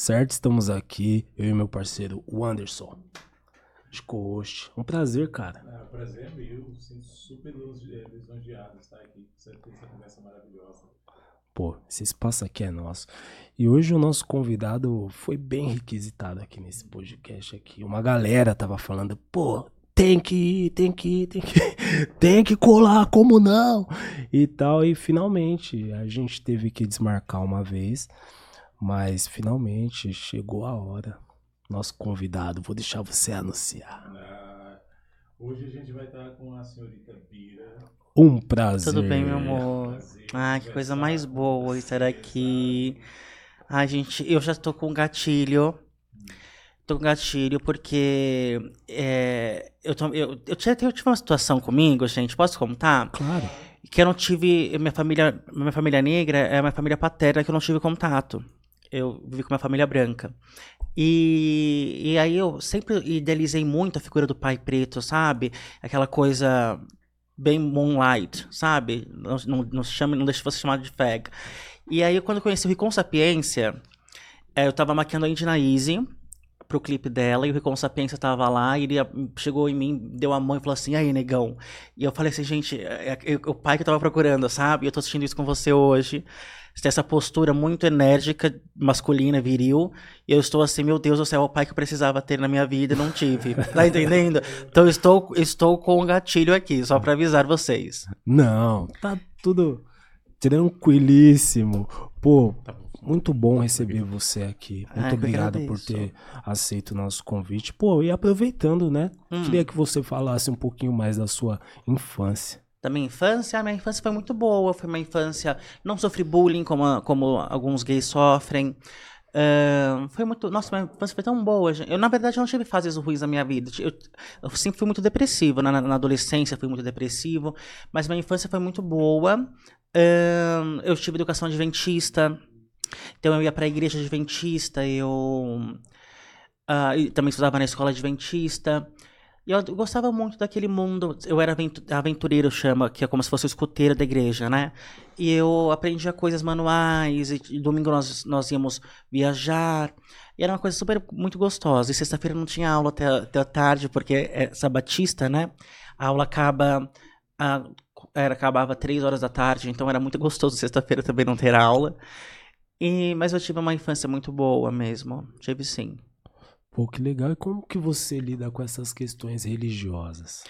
certo? Estamos aqui, eu e meu parceiro, o Anderson. De co-host. Um prazer, cara. É, o prazer meu. Sinto super eh, lisonjeado estar aqui com essa conversa maravilhosa. Pô, esse espaço aqui é nosso. E hoje o nosso convidado foi bem requisitado aqui nesse podcast aqui. Uma galera tava falando, pô, tem que ir, tem que ir, tem que, tem que colar, como não? E tal, e finalmente a gente teve que desmarcar uma vez, mas finalmente chegou a hora. Nosso convidado, vou deixar você anunciar. Ah, hoje a gente vai estar com a senhorita Bira. Um prazer. Tudo bem, meu amor? Ah, que coisa mais boa estar aqui. Ai, gente, eu já tô com gatilho tô com gatilho porque é, eu, tô, eu, eu, tive, eu tive uma situação comigo, gente, posso contar? Claro. Que eu não tive. Minha família, minha família negra é uma família paterna que eu não tive contato. Eu vivi com minha família branca. E, e aí eu sempre idealizei muito a figura do pai preto, sabe? Aquela coisa bem moonlight, sabe? Não, não, não, chame, não deixe você chamado de fag. E aí, quando eu conheci o Ricon Sapiência, é, eu tava maquiando a Indina Easy pro clipe dela e o Ricon Sapiência tava lá e ele chegou em mim, deu a mão e falou assim, aí, negão. E eu falei assim, gente, é, é, é o pai que eu tava procurando, sabe? Eu tô assistindo isso com você hoje. Você tem essa postura muito enérgica, masculina, viril. E eu estou assim, meu Deus do céu, é o pai que eu precisava ter na minha vida e não tive. Tá entendendo? Então estou, estou com um gatilho aqui, só para avisar vocês. Não, tá tudo tranquilíssimo. Pô, tá muito bom receber você aqui. Muito Ai, obrigado por ter aceito o nosso convite. Pô, e aproveitando, né? Hum. Queria que você falasse um pouquinho mais da sua infância. Da minha infância? Minha infância foi muito boa. Foi uma infância. Não sofri bullying como, como alguns gays sofrem. Uh, foi muito. Nossa, minha infância foi tão boa. Eu, na verdade, não tive fases ruins na minha vida. Eu, eu sempre fui muito depressivo. Na, na, adolescência, fui muito depressivo. Mas minha infância foi muito boa. Uh, eu tive educação adventista. Então eu ia para a igreja adventista, eu uh, também estudava na escola adventista. E eu gostava muito daquele mundo. Eu era aventureiro, chama, que é como se fosse o escoteiro da igreja, né? E eu aprendia coisas manuais. E, domingo nós, nós íamos viajar. E era uma coisa super muito gostosa. E sexta-feira não tinha aula até, até a tarde, porque é sabatista, né? A aula acaba. A, era, acabava três horas da tarde, então era muito gostoso sexta-feira também não ter aula. E, mas eu tive uma infância muito boa mesmo. Tive sim. Pô, que legal. E como que você lida com essas questões religiosas?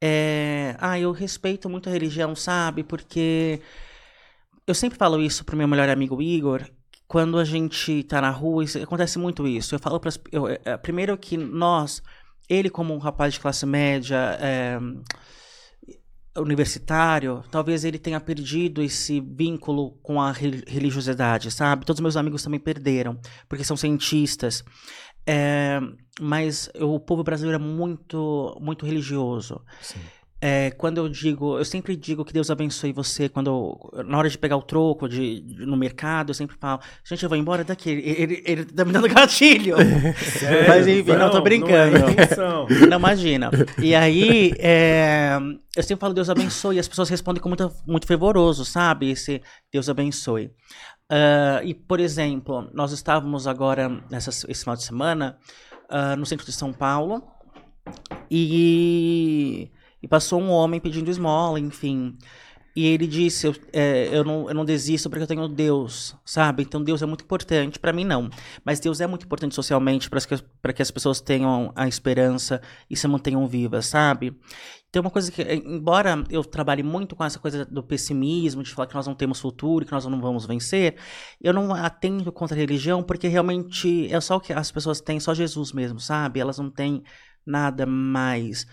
É... Ah, eu respeito muito a religião, sabe? Porque eu sempre falo isso pro meu melhor amigo Igor. Quando a gente tá na rua, isso, acontece muito isso. Eu falo para é, primeiro que nós, ele como um rapaz de classe média, é, universitário, talvez ele tenha perdido esse vínculo com a religiosidade, sabe? Todos meus amigos também perderam, porque são cientistas. É, mas o povo brasileiro é muito, muito religioso. Sim. É, quando eu digo, eu sempre digo que Deus abençoe você. Quando eu, na hora de pegar o troco de, de, no mercado, eu sempre falo, gente, eu vou embora daqui. Ele, ele, ele tá me dando gatilho. Sério? Mas enfim, não, não tô brincando. Não, é não imagina. E aí, é, eu sempre falo Deus abençoe, e as pessoas respondem com muito, muito fervoroso, sabe? Esse Deus abençoe. Uh, e, por exemplo, nós estávamos agora, nessa, esse final de semana, uh, no centro de São Paulo, e e passou um homem pedindo esmola, enfim. E ele disse: eu, é, eu, não, eu não desisto porque eu tenho Deus, sabe? Então Deus é muito importante. para mim, não. Mas Deus é muito importante socialmente para que, que as pessoas tenham a esperança e se mantenham vivas, sabe? Então, uma coisa que, embora eu trabalhe muito com essa coisa do pessimismo, de falar que nós não temos futuro, que nós não vamos vencer, eu não atendo contra a religião porque realmente é só o que as pessoas têm, só Jesus mesmo, sabe? Elas não têm nada mais.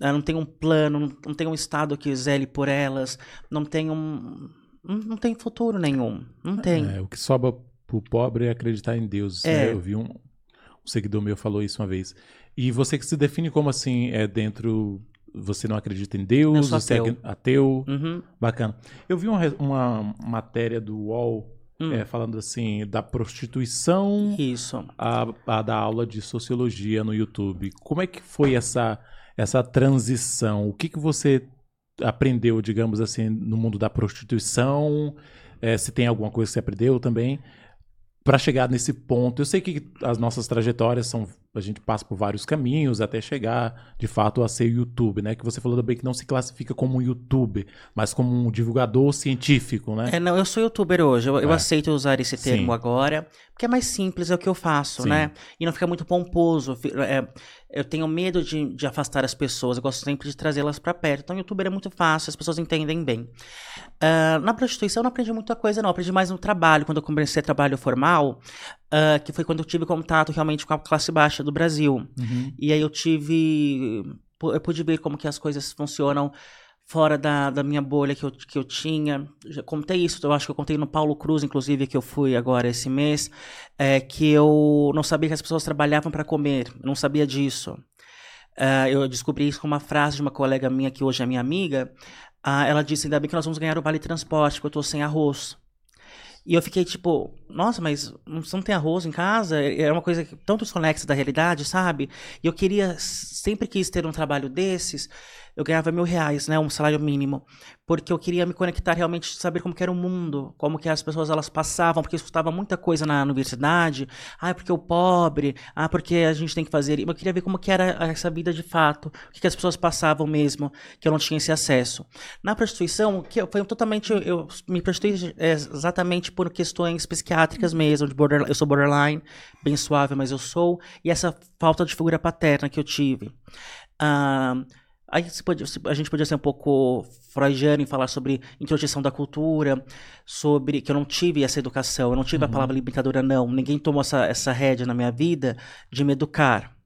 Ela não tem um plano, não tem um Estado que zele por elas, não tem um. Não tem futuro nenhum. Não tem. É, o que sobra pro pobre é acreditar em Deus. É. Né? Eu vi um, um seguidor meu falou isso uma vez. E você que se define como assim, é dentro você não acredita em Deus, você ateu. é ateu. Uhum. Bacana. Eu vi uma, uma matéria do UOL hum. é, falando assim da prostituição. Isso. A, a da aula de sociologia no YouTube. Como é que foi essa essa transição? O que, que você aprendeu, digamos assim, no mundo da prostituição? É, se tem alguma coisa que você aprendeu também? para chegar nesse ponto? Eu sei que as nossas trajetórias são a gente passa por vários caminhos até chegar, de fato, a ser YouTube, né? Que você falou também que não se classifica como um YouTube, mas como um divulgador científico, né? É, não, eu sou youtuber hoje, eu, é. eu aceito usar esse termo Sim. agora, porque é mais simples, é o que eu faço, Sim. né? E não fica muito pomposo. É, eu tenho medo de, de afastar as pessoas, eu gosto sempre de trazê-las para perto. Então, youtuber é muito fácil, as pessoas entendem bem. Uh, na prostituição, eu não aprendi muita coisa, não. Eu aprendi mais no trabalho, quando eu comecei trabalho formal, uh, que foi quando eu tive contato realmente com a classe baixa do Brasil. Uhum. E aí eu tive. Eu pude ver como que as coisas funcionam fora da, da minha bolha que eu, que eu tinha. Já contei isso, eu acho que eu contei no Paulo Cruz, inclusive, que eu fui agora esse mês, é, que eu não sabia que as pessoas trabalhavam para comer, não sabia disso. Uh, eu descobri isso com uma frase de uma colega minha, que hoje é minha amiga. Uh, ela disse: Ainda bem que nós vamos ganhar o vale transporte, porque eu estou sem arroz. E eu fiquei tipo, nossa, mas não tem arroz em casa? É uma coisa tão desconexa da realidade, sabe? E eu queria, sempre quis ter um trabalho desses eu ganhava mil reais, né, um salário mínimo, porque eu queria me conectar realmente, saber como era o mundo, como que as pessoas elas passavam, porque eu escutava muita coisa na universidade, ah, porque o pobre, ah, porque a gente tem que fazer, eu queria ver como que era essa vida de fato, o que, que as pessoas passavam mesmo, que eu não tinha esse acesso. Na prostituição, que foi totalmente, eu me prostituí exatamente por questões psiquiátricas mesmo, de border, eu sou borderline, bem suave, mas eu sou, e essa falta de figura paterna que eu tive. Aí a gente podia ser um pouco freudiano e falar sobre introjeção da cultura, sobre que eu não tive essa educação, eu não tive uhum. a palavra libertadora, não. Ninguém tomou essa, essa rédea na minha vida de me educar.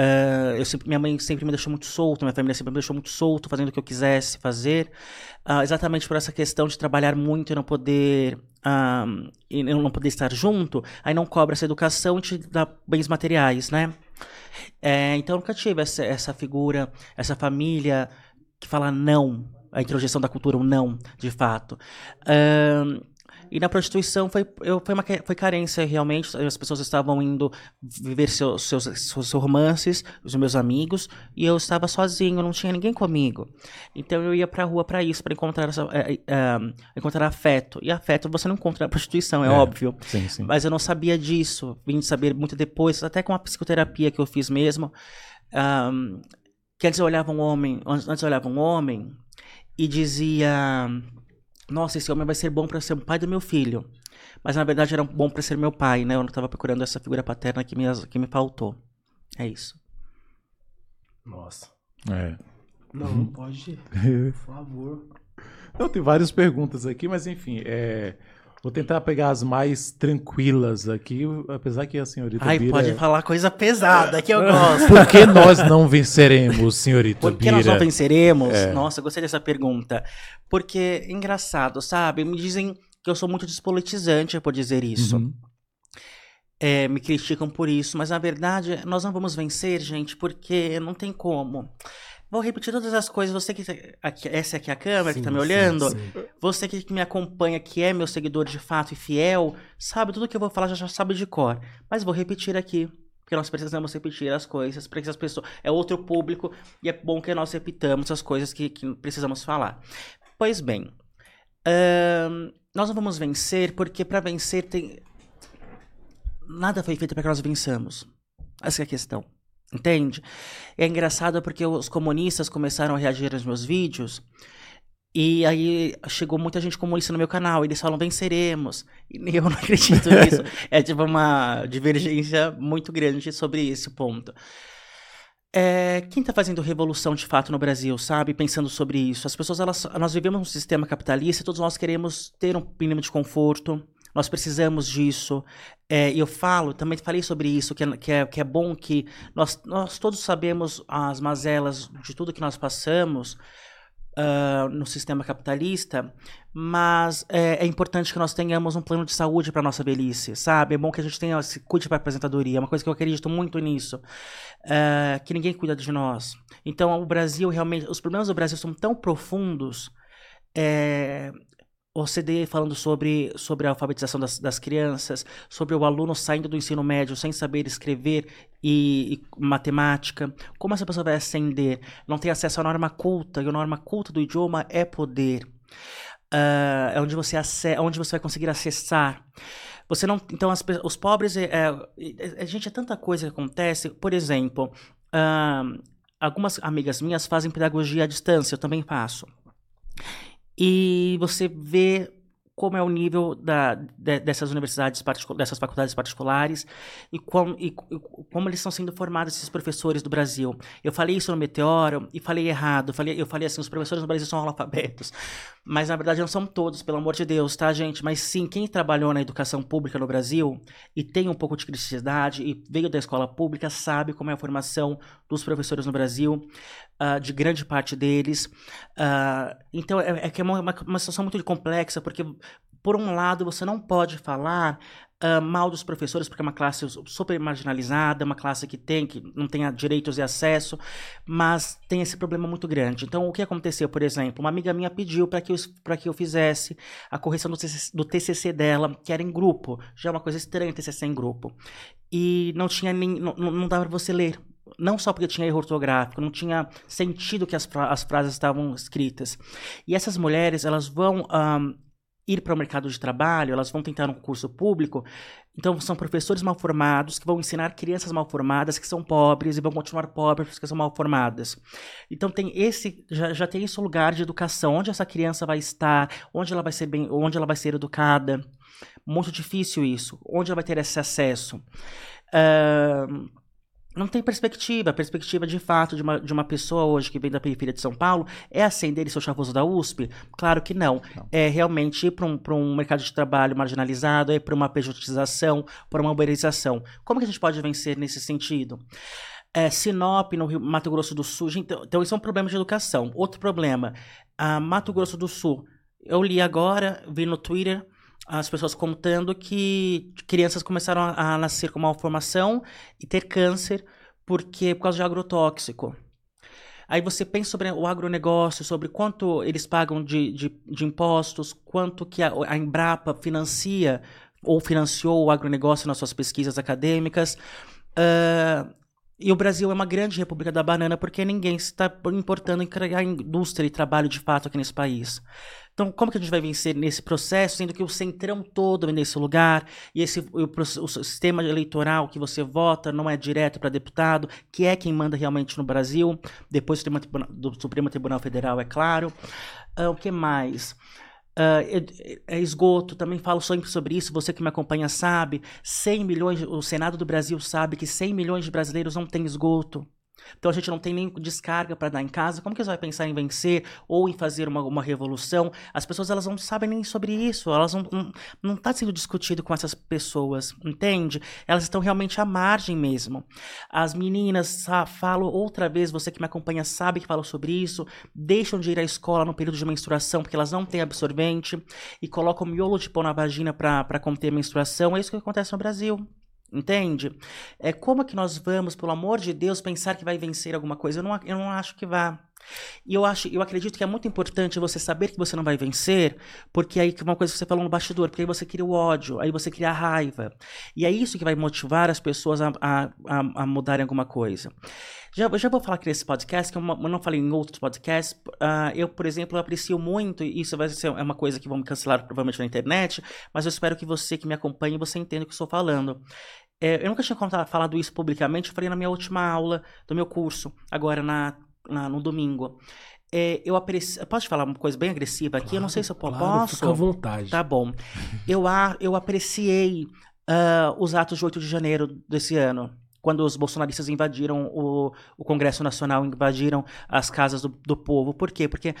Uh, eu sempre, minha mãe sempre me deixou muito solto, minha família sempre me deixou muito solto, fazendo o que eu quisesse fazer, uh, exatamente por essa questão de trabalhar muito e não poder uh, e não poder estar junto, aí não cobra essa educação e te dá bens materiais, né? É, então eu nunca tive essa, essa figura, essa família que fala não, a introjeção da cultura, o não, de fato. E na prostituição foi, eu, foi, uma, foi carência, realmente. As pessoas estavam indo viver seus, seus, seus romances, os meus amigos, e eu estava sozinho, não tinha ninguém comigo. Então eu ia pra rua para isso, para encontrar, essa, é, é, encontrar afeto. E afeto você não encontra na prostituição, é, é óbvio. Sim, sim. Mas eu não sabia disso. Vim saber muito depois, até com a psicoterapia que eu fiz mesmo. Um, que antes eu olhava um homem, antes eu olhava um homem e dizia nossa, esse homem vai ser bom para ser o pai do meu filho. Mas na verdade era bom para ser meu pai, né? Eu não estava procurando essa figura paterna que me, que me faltou. É isso. Nossa. É. Não, não pode. Por favor. Não, tem várias perguntas aqui, mas enfim, é. Vou tentar pegar as mais tranquilas aqui, apesar que a senhorita Ai, Bira... pode falar coisa pesada que eu gosto. Por que nós não venceremos, senhorita Por que Bira? nós não venceremos? É. Nossa, gostei dessa pergunta. Porque, engraçado, sabe? Me dizem que eu sou muito despolitizante por dizer isso. Uhum. É, me criticam por isso, mas na verdade nós não vamos vencer, gente, porque não tem como. Vou repetir todas as coisas. Você que. Aqui, essa aqui é a câmera sim, que tá me olhando. Sim, sim. Você que me acompanha, que é meu seguidor de fato e fiel, sabe tudo que eu vou falar, já, já sabe de cor. Mas vou repetir aqui. Porque nós precisamos repetir as coisas, para que as pessoas. É outro público e é bom que nós repitamos as coisas que, que precisamos falar. Pois bem. Uh, nós não vamos vencer porque para vencer tem. Nada foi feito para que nós vençamos. Essa é a questão. Entende? É engraçado porque os comunistas começaram a reagir aos meus vídeos. E aí chegou muita gente comunista no meu canal. E eles falam, venceremos. E eu não acredito nisso. é tipo uma divergência muito grande sobre esse ponto. É, quem está fazendo revolução de fato no Brasil, sabe? Pensando sobre isso. As pessoas, elas, nós vivemos num sistema capitalista e todos nós queremos ter um mínimo de conforto. Nós precisamos disso. É, eu falo, também falei sobre isso, que é, que é, que é bom que nós, nós todos sabemos as mazelas de tudo que nós passamos uh, no sistema capitalista, mas é, é, importante que nós tenhamos um plano de saúde para nossa velhice, sabe? É bom que a gente tenha, se cuide para aposentadoria, é uma coisa que eu acredito muito nisso, uh, que ninguém cuida de nós. Então, o Brasil realmente, os problemas do Brasil são tão profundos, é, OCDE falando sobre, sobre a alfabetização das, das crianças, sobre o aluno saindo do ensino médio sem saber escrever e, e, matemática, como essa pessoa vai ascender? Não tem acesso à norma culta, e a norma culta do idioma é poder. Uh, é onde você, onde você vai conseguir acessar. Você não, então as, os pobres, é, é, a gente é tanta coisa que acontece. Por exemplo, uh, algumas amigas minhas fazem pedagogia à distância, eu também faço. E você vê como é o nível da, de, dessas universidades, dessas faculdades particulares e, com, e, e, como eles estão sendo formados esses professores do Brasil. Eu falei isso no Meteoro e falei errado. Falei, eu falei assim, os professores no Brasil são analfabetos. Mas na verdade não são todos, pelo amor de Deus, tá, gente? Mas sim, quem trabalhou na educação pública no Brasil e tem um pouco de criticidade e veio da escola pública sabe como é a formação dos professores no Brasil, uh, de grande parte deles. Uh, então é, é que é uma, uma situação muito complexa, porque por um lado, você não pode falar uh, mal dos professores, porque é uma classe super marginalizada, uma classe que tem, que não tem direitos e acesso, mas tem esse problema muito grande. Então, o que aconteceu, por exemplo, uma amiga minha pediu para que, eu, que eu fizesse a correção do TCC, do TCC dela, que era em grupo. Já é uma coisa estranha TCC em grupo. E não tinha nem, não, não dava para você ler não só porque tinha erro ortográfico, não tinha sentido que as, as frases estavam escritas. E essas mulheres, elas vão um, ir para o mercado de trabalho, elas vão tentar um curso público. Então, são professores mal formados que vão ensinar crianças mal formadas que são pobres e vão continuar pobres porque são mal formadas. Então, tem esse já, já tem esse lugar de educação, onde essa criança vai estar, onde ela vai ser bem, onde ela vai ser educada. Muito difícil isso. Onde ela vai ter esse acesso. Uh, não tem perspectiva. A perspectiva de fato de uma, de uma pessoa hoje que vem da periferia de São Paulo é acender seu chavoso da USP? Claro que não. não. É realmente ir para um, um mercado de trabalho marginalizado, é para uma pejotização, para uma uberização. Como que a gente pode vencer nesse sentido? É, Sinop, no Rio, Mato Grosso do Sul. Então, então, isso é um problema de educação. Outro problema, a Mato Grosso do Sul. Eu li agora, vi no Twitter, as pessoas contando que crianças começaram a, a nascer com malformação e ter câncer porque por causa de agrotóxico. Aí você pensa sobre o agronegócio, sobre quanto eles pagam de, de, de impostos, quanto que a, a, Embrapa financia ou financiou o agronegócio nas suas pesquisas acadêmicas. E o Brasil é uma grande república da banana porque ninguém está importando em criar indústria e trabalho de fato aqui nesse país. Então, como que a gente vai vencer nesse processo, sendo que o centrão todo é nesse lugar, e esse, o, o, sistema eleitoral que você vota não é direto para deputado, que é quem manda realmente no Brasil, depois do Supremo, do Supremo Tribunal Federal, é claro. Uh, o que mais? Uh, esgoto, também falo sempre sobre isso, você que me acompanha sabe, 100 milhões, o Senado do Brasil sabe que 100 milhões de brasileiros não têm esgoto. Então a gente não tem nem descarga para dar em casa. Como que você vai pensar em vencer ou em fazer uma, uma revolução? As pessoas elas não sabem nem sobre isso. Elas não não, não tá sendo discutido com essas pessoas, entende? Elas estão realmente à margem mesmo. As meninas falo outra vez, você que me acompanha sabe que falo sobre isso, deixam de ir à escola no período de menstruação porque elas não têm absorvente e colocam miolo de pão na vagina para conter a menstruação. É isso que acontece no Brasil. Entende? É como que nós vamos, pelo amor de Deus, pensar que vai vencer alguma coisa? Eu não, eu não acho que vá. E eu acho, eu acredito que é muito importante você saber que você não vai vencer, porque aí que uma coisa que você falou no bastidor, porque aí você cria o ódio, aí você cria a raiva. E é isso que vai motivar as pessoas a, a, a, mudarem alguma coisa. Já, já vou falar aqui nesse podcast, que eu não falei em outros podcasts. Uh, eu, por exemplo, aprecio muito, e isso vai ser é uma coisa que vão me cancelar provavelmente na internet, mas eu espero que você que me acompanhe, você entenda o que eu estou falando. É, eu nunca tinha contado, falado isso publicamente, eu falei na minha última aula do meu curso, agora na, na no domingo. É, eu aprecio. Posso te falar uma coisa bem agressiva aqui? Claro, eu não sei se eu claro, posso. Fica à vontade. Tá bom. Eu, a, eu apreciei uh, os atos de 8 de janeiro desse ano quando os bolsonaristas invadiram o, o Congresso Nacional, invadiram as casas do, do povo. Por quê? Porque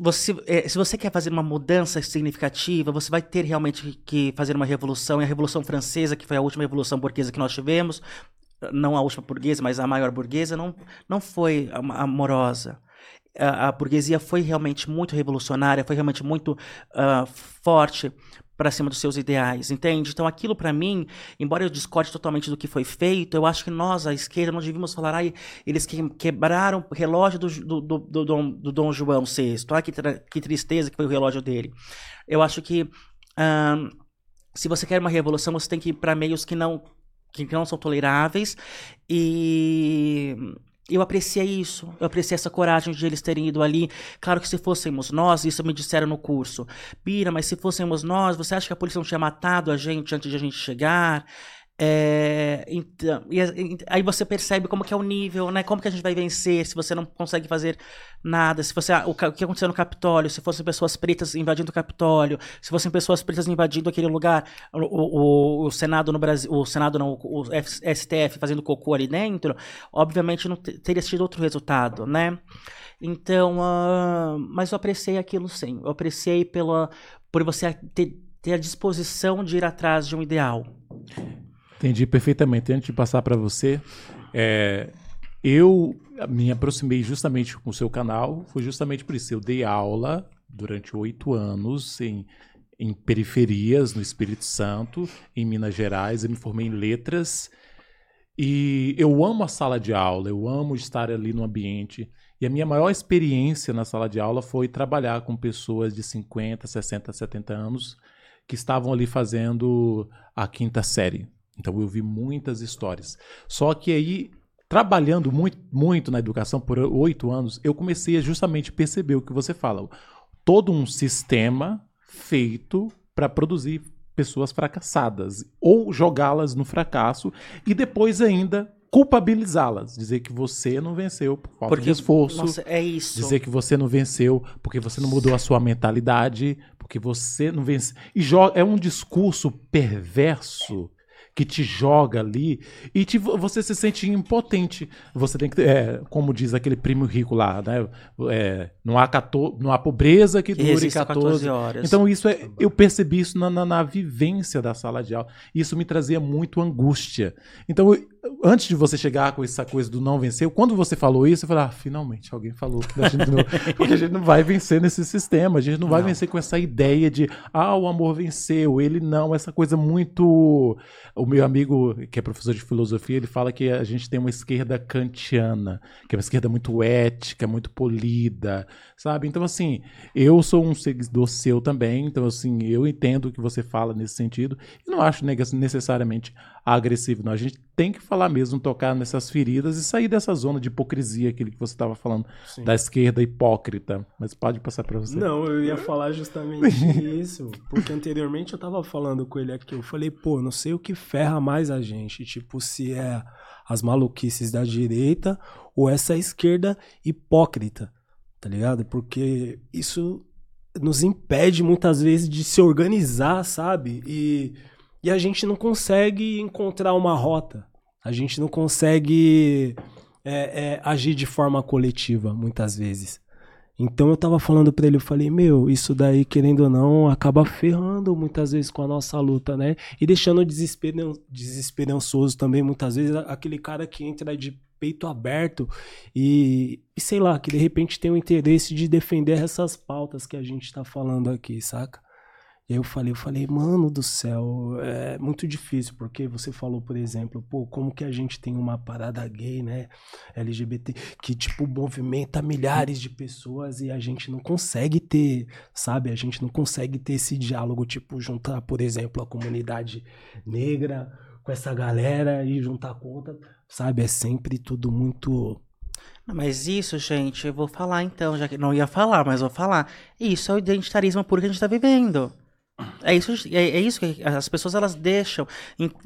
você, é, se você quer fazer uma mudança significativa, você vai ter realmente que fazer uma revolução. E a Revolução Francesa, que foi a última revolução burguesa que nós tivemos, não a última burguesa, mas a maior burguesa, não, não foi amorosa. A, a burguesia foi realmente muito revolucionária, foi realmente muito uh, forte para cima dos seus ideais, entende? Então aquilo para mim, embora eu discorde totalmente do que foi feito, eu acho que nós, a esquerda, não devíamos falar, ai, eles que, quebraram o relógio do, do, do, do, Dom, do Dom João VI, ai, que, que tristeza que foi o relógio dele. Eu acho que se você quer uma revolução, você tem que ir para meios que não, que não são toleráveis e eu apreciei isso, eu apreciei essa coragem de eles terem ido ali. Claro que se fôssemos nós, isso me disseram no curso. Bira, mas se fôssemos nós, você acha que a polícia não tinha matado a gente antes de a gente chegar? É, então, e, aí você percebe como que é o nível, né? Como que a gente vai vencer se você não consegue fazer nada? Se você o, o que aconteceu no Capitólio, se fossem pessoas pretas invadindo o Capitólio, se fossem pessoas pretas invadindo aquele lugar, o, o, o Senado no Brasil, o Senado não, o STF fazendo cocô ali dentro, obviamente não teria sido outro resultado, né? Então, uh, mas eu apreciei aquilo sim. Eu apreciei pela por você ter, ter a disposição de ir atrás de um ideal. Entendi perfeitamente. Antes de passar para você, é, eu me aproximei justamente com o seu canal, foi justamente por isso. Eu dei aula durante oito anos em, em periferias no Espírito Santo, em Minas Gerais. Eu me formei em letras e eu amo a sala de aula, eu amo estar ali no ambiente. E a minha maior experiência na sala de aula foi trabalhar com pessoas de 50, 60, 70 anos que estavam ali fazendo a quinta série. Então eu vi muitas histórias. Só que aí, trabalhando muito, muito na educação por oito anos, eu comecei a justamente perceber o que você fala. Todo um sistema feito para produzir pessoas fracassadas ou jogá-las no fracasso e depois ainda culpabilizá-las, dizer que você não venceu por falta porque, de esforço, nossa, é isso. dizer que você não venceu porque você não mudou a sua mentalidade, porque você não venceu e é um discurso perverso que te joga ali e te, você se sente impotente. Você tem que, é, como diz aquele primo rico lá, né? É, não, há 14, não há pobreza que dure 14. 14 horas. Então, isso é, eu percebi isso na, na, na, vivência da sala de aula. Isso me trazia muito angústia. Então, eu, antes de você chegar com essa coisa do não vencer, quando você falou isso, eu falei, ah, finalmente alguém falou gente não, porque a gente não vai vencer nesse sistema, a gente não vai não. vencer com essa ideia de, ah, o amor venceu, ele não, essa coisa muito. O meu amigo, que é professor de filosofia, ele fala que a gente tem uma esquerda kantiana, que é uma esquerda muito ética, muito polida, sabe? Então, assim, eu sou um seguidor seu também, então, assim, eu entendo o que você fala nesse sentido, e não acho necessariamente agressivo, não. A gente tem que falar mesmo, tocar nessas feridas e sair dessa zona de hipocrisia, aquele que você estava falando, Sim. da esquerda hipócrita. Mas pode passar para você. Não, eu ia falar justamente isso, porque anteriormente eu estava falando com ele aqui, eu falei, pô, não sei o que ferra mais a gente, tipo, se é as maluquices da direita ou essa esquerda hipócrita, tá ligado? Porque isso nos impede muitas vezes de se organizar, sabe? E e a gente não consegue encontrar uma rota. A gente não consegue é, é, agir de forma coletiva, muitas vezes. Então eu tava falando para ele, eu falei, meu, isso daí, querendo ou não, acaba ferrando muitas vezes com a nossa luta, né? E deixando desesperan desesperançoso também, muitas vezes, aquele cara que entra de peito aberto e, e sei lá, que de repente tem o interesse de defender essas pautas que a gente tá falando aqui, saca? E aí eu falei, eu falei, mano do céu, é muito difícil, porque você falou, por exemplo, pô, como que a gente tem uma parada gay, né, LGBT, que, tipo, movimenta milhares de pessoas e a gente não consegue ter, sabe, a gente não consegue ter esse diálogo, tipo, juntar, por exemplo, a comunidade negra com essa galera e juntar com outra, sabe, é sempre tudo muito... Mas isso, gente, eu vou falar então, já que não ia falar, mas vou falar. Isso é o identitarismo puro que a gente tá vivendo. É isso, é, é, isso que as pessoas elas deixam.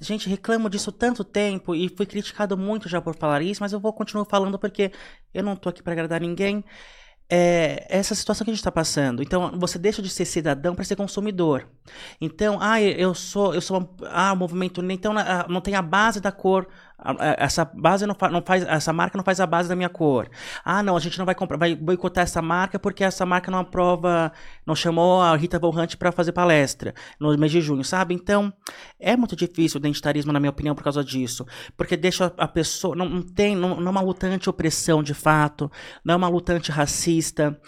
Gente, reclamo disso tanto tempo e fui criticado muito já por falar isso, mas eu vou continuar falando porque eu não tô aqui para agradar ninguém. É essa situação que a gente está passando. Então, você deixa de ser cidadão para ser consumidor. Então, ah, eu sou, eu sou, ah, o movimento, então não tem a base da cor essa base não, fa não, faz, essa marca não faz a base da minha cor. Ah, não, a gente não vai comprar, vai boicotar essa marca porque essa marca não aprova, não chamou a Rita Von Hunt para fazer palestra no mês de junho, sabe? Então, é muito difícil o identitarismo, na minha opinião, por causa disso, porque deixa a pessoa, não, não tem, não, não é uma luta anti-opressão de fato, não é uma luta anti-racista.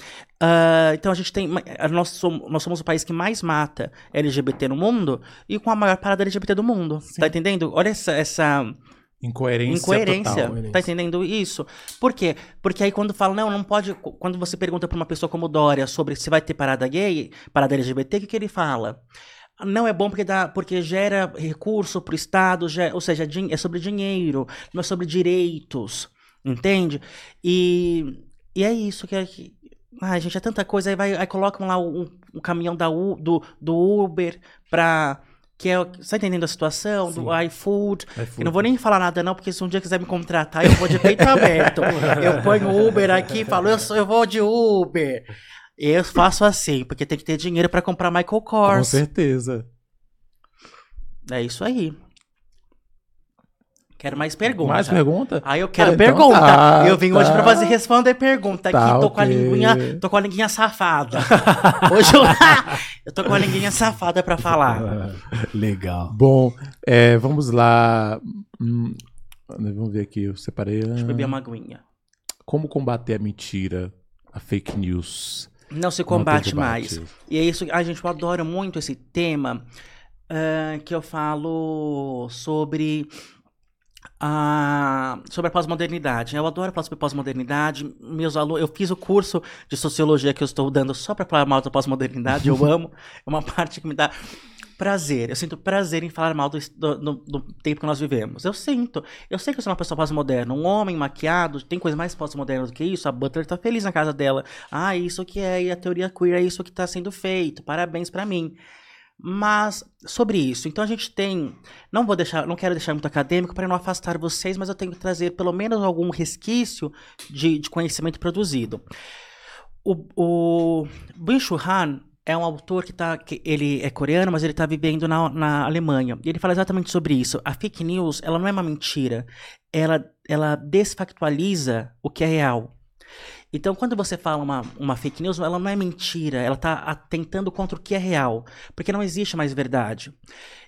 Uh, então a gente tem, nós somos, nós somos o país que mais mata LGBT no mundo e com a maior parada LGBT do mundo, Sim. tá entendendo? Olha essa, essa Incoerência. Incoerência. Total. Tá entendendo isso? Por quê? Porque aí quando fala, não, não pode. Quando você pergunta pra uma pessoa como Dória sobre se vai ter parada gay, parada LGBT, o que, que ele fala? Não é bom porque, dá, porque gera recurso pro Estado, gera, ou seja, é sobre dinheiro, não é sobre direitos. Entende? E, e é isso que, é que Ai, gente, é tanta coisa. Aí, vai, aí colocam lá o, o caminhão da U, do, do Uber pra. Que é, você tá entendendo a situação? Sim. Do iFood. iFood. Eu não vou nem falar nada, não, porque se um dia quiser me contratar, eu vou de peito aberto. Eu ponho Uber aqui e falo, eu, sou, eu vou de Uber. Eu faço assim, porque tem que ter dinheiro para comprar Michael Kors. Com certeza. É isso aí. Quero mais perguntas. Mais pergunta? Aí eu quero ah, então pergunta. Tá, eu vim tá. hoje pra fazer responder pergunta. Tá, Aqui tô okay. com a linguinha, tô com a linguinha safada. hoje eu, eu tô com a linguinha safada pra falar. Legal. Bom, é, vamos lá. Hum, vamos ver aqui, eu separei. Deixa eu beber uma aguinha. Como combater a mentira, a fake news? Não se combate Não mais. E é isso. A gente, eu adoro muito esse tema uh, que eu falo sobre a, sobre a pós-modernidade. Eu adoro falar sobre pós-modernidade. Meus alunos, eu fiz o curso de sociologia que eu estou dando só para falar mal da pós-modernidade. Eu amo. É uma parte que me dá prazer. Eu sinto prazer em falar mal do, do, do, tempo que nós vivemos. Eu sinto. Eu sei que eu sou uma pessoa pós-moderna. Um homem maquiado, tem coisa mais pós-moderna do que isso. A Butler tá feliz na casa dela. Ah, isso que é, e a teoria queer é isso que está sendo feito. Parabéns para mim. Mas sobre isso, então a gente tem, não vou deixar, não quero deixar muito acadêmico para não afastar vocês, mas eu tenho que trazer pelo menos algum resquício de, de conhecimento produzido. O, o Bin-Shu Han é um autor que, tá, que ele é coreano, mas ele está vivendo na, na Alemanha. E ele fala exatamente sobre isso. A fake news, ela não é uma mentira. Ela, ela desfactualiza o que é real. Então, quando você fala uma, uma fake news, ela não é mentira, ela está atentando contra o que é real, porque não existe mais verdade.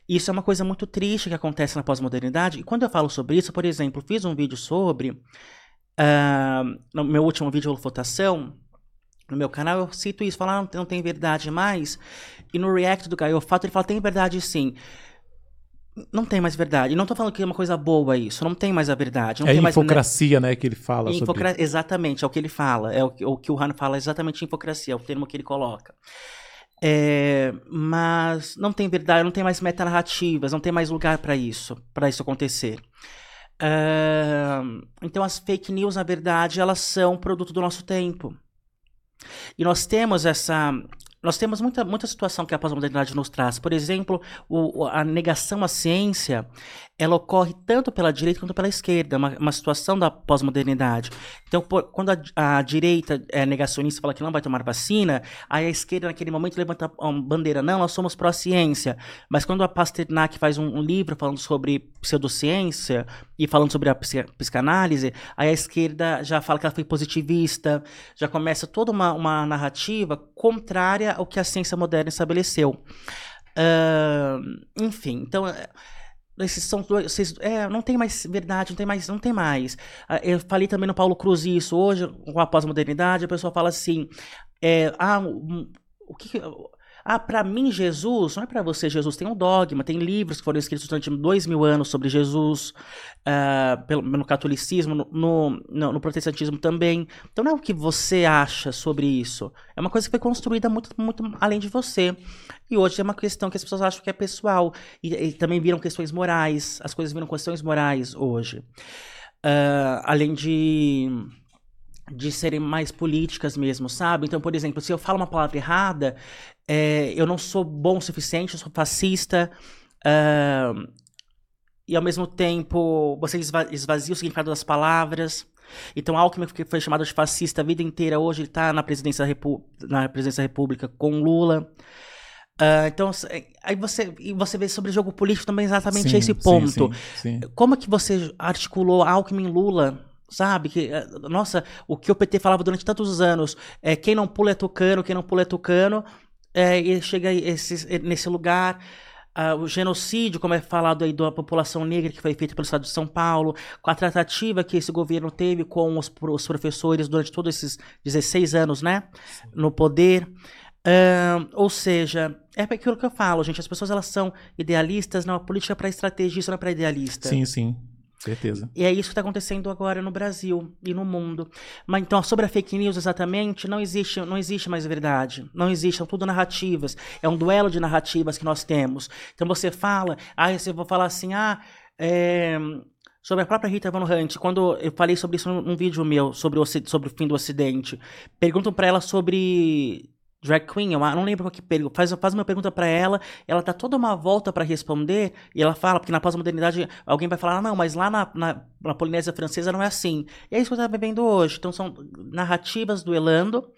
Isso é uma coisa muito triste que acontece na pós-modernidade. E quando eu falo sobre isso, por exemplo, fiz um vídeo sobre. Uh, no meu último vídeo de votação, no meu canal, eu cito isso, falar ah, não, tem verdade mais. E no react do Gaio Fato, ele fala: tem verdade sim não tem mais verdade. Não estou falando que é uma coisa boa isso. Não tem mais a verdade. Não é tem infocracia, mais... né, que ele fala Infocra... sobre Exatamente, é o que ele fala. É o que o, que o Han fala, é exatamente infocracia, é o termo que ele coloca. É, mas não tem verdade, não tem mais metanarrativas, não tem mais lugar para isso, para isso acontecer. É, então as fake news, na verdade, elas são produto do nosso tempo. E nós temos essa nós temos muita, muita situação que a pós-modernidade nos traz. Por exemplo, o, a negação à ciência, ela ocorre tanto pela direita quanto pela esquerda, uma, uma situação da pós-modernidade. Então, por, quando a, a, direita é negacionista fala que não vai tomar vacina, aí a esquerda naquele momento levanta a bandeira, não, nós somos pró-ciência. Mas quando a Pasternak faz um, um, livro falando sobre pseudociência e falando sobre a psicanálise, aí a esquerda já fala que ela foi positivista, já começa toda uma, uma narrativa contrária ao que a ciência moderna estabeleceu. Uh, enfim, então é, esses são dois, esses, é, não tem mais verdade, não tem mais, não tem mais. Uh, eu falei também no Paulo Cruz isso hoje com a pós-modernidade, a pessoa fala assim, é, ah, o que ah, para mim Jesus, não é para você Jesus, tem um dogma, tem livros que foram escritos durante dois mil anos sobre Jesus, uh, pelo, no catolicismo, no, no, no, protestantismo também. Então não é o que você acha sobre isso, é uma coisa que foi construída muito, muito além de você. E hoje é uma questão que as pessoas acham que é pessoal, e, e também viram questões morais, as coisas viram questões morais hoje. Uh, além de de serem mais políticas mesmo, sabe? Então, por exemplo, se eu falo uma palavra errada, é, eu não sou bom o suficiente, eu sou fascista, uh, e ao mesmo tempo você esvazia o significado das palavras. Então, Alckmin, que foi chamado de fascista a vida inteira, hoje ele está na presidência, na presidência da República com Lula. Uh, então, aí você, você vê sobre jogo político também exatamente sim, esse ponto. Sim, sim, Como é que você articulou Alckmin Lula sabe? Que, eh, nossa, o que o PT falava durante tantos anos, é quem não pula é tucano, quem não pula é tucano, é, chega esse, nesse lugar. Uh, o genocídio, como é falado aí da população negra que foi feito pelo Estado de São Paulo, com a tratativa que esse governo teve com os, os professores durante todos esses 16 anos, né, no poder. Uh, ou seja, é aquilo que eu falo, gente, as pessoas elas são idealistas, não, a política é para estrategista, não é para idealista. Sim, sim. Certeza. E é isso que está acontecendo agora no Brasil e no mundo. Mas então, sobre a fake news exatamente, não existe, não existe mais verdade. Não existe, são tudo narrativas. É um duelo de narrativas que nós temos. Então você fala, aí ah, você vai falar assim, ah, é, sobre a própria Rita Von Hunt, quando eu falei sobre isso num, num vídeo meu, sobre o, sobre o fim do Ocidente, perguntam para ela sobre drag queen, eu não lembro qual que pergunta, faz, faz uma pergunta para ela, ela dá toda uma volta para responder, e ela fala, porque na pós-modernidade alguém vai falar, ah, não, mas lá na, na, na, Polinésia Francesa não é assim. E é isso que eu estava vivendo hoje. Então são narrativas duelando.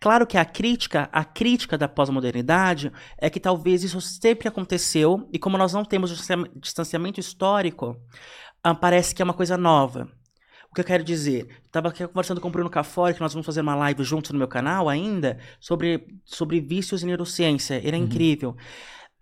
Claro que a crítica, a crítica da pós-modernidade é que talvez isso sempre aconteceu, e como nós não temos distanciamento histórico, ah, parece que é uma coisa nova. O que eu quero dizer? Estava aqui conversando com o Bruno Cafori, que nós vamos fazer uma live juntos no meu canal ainda, sobre, sobre vícios e neurociência. Ele é uhum. incrível.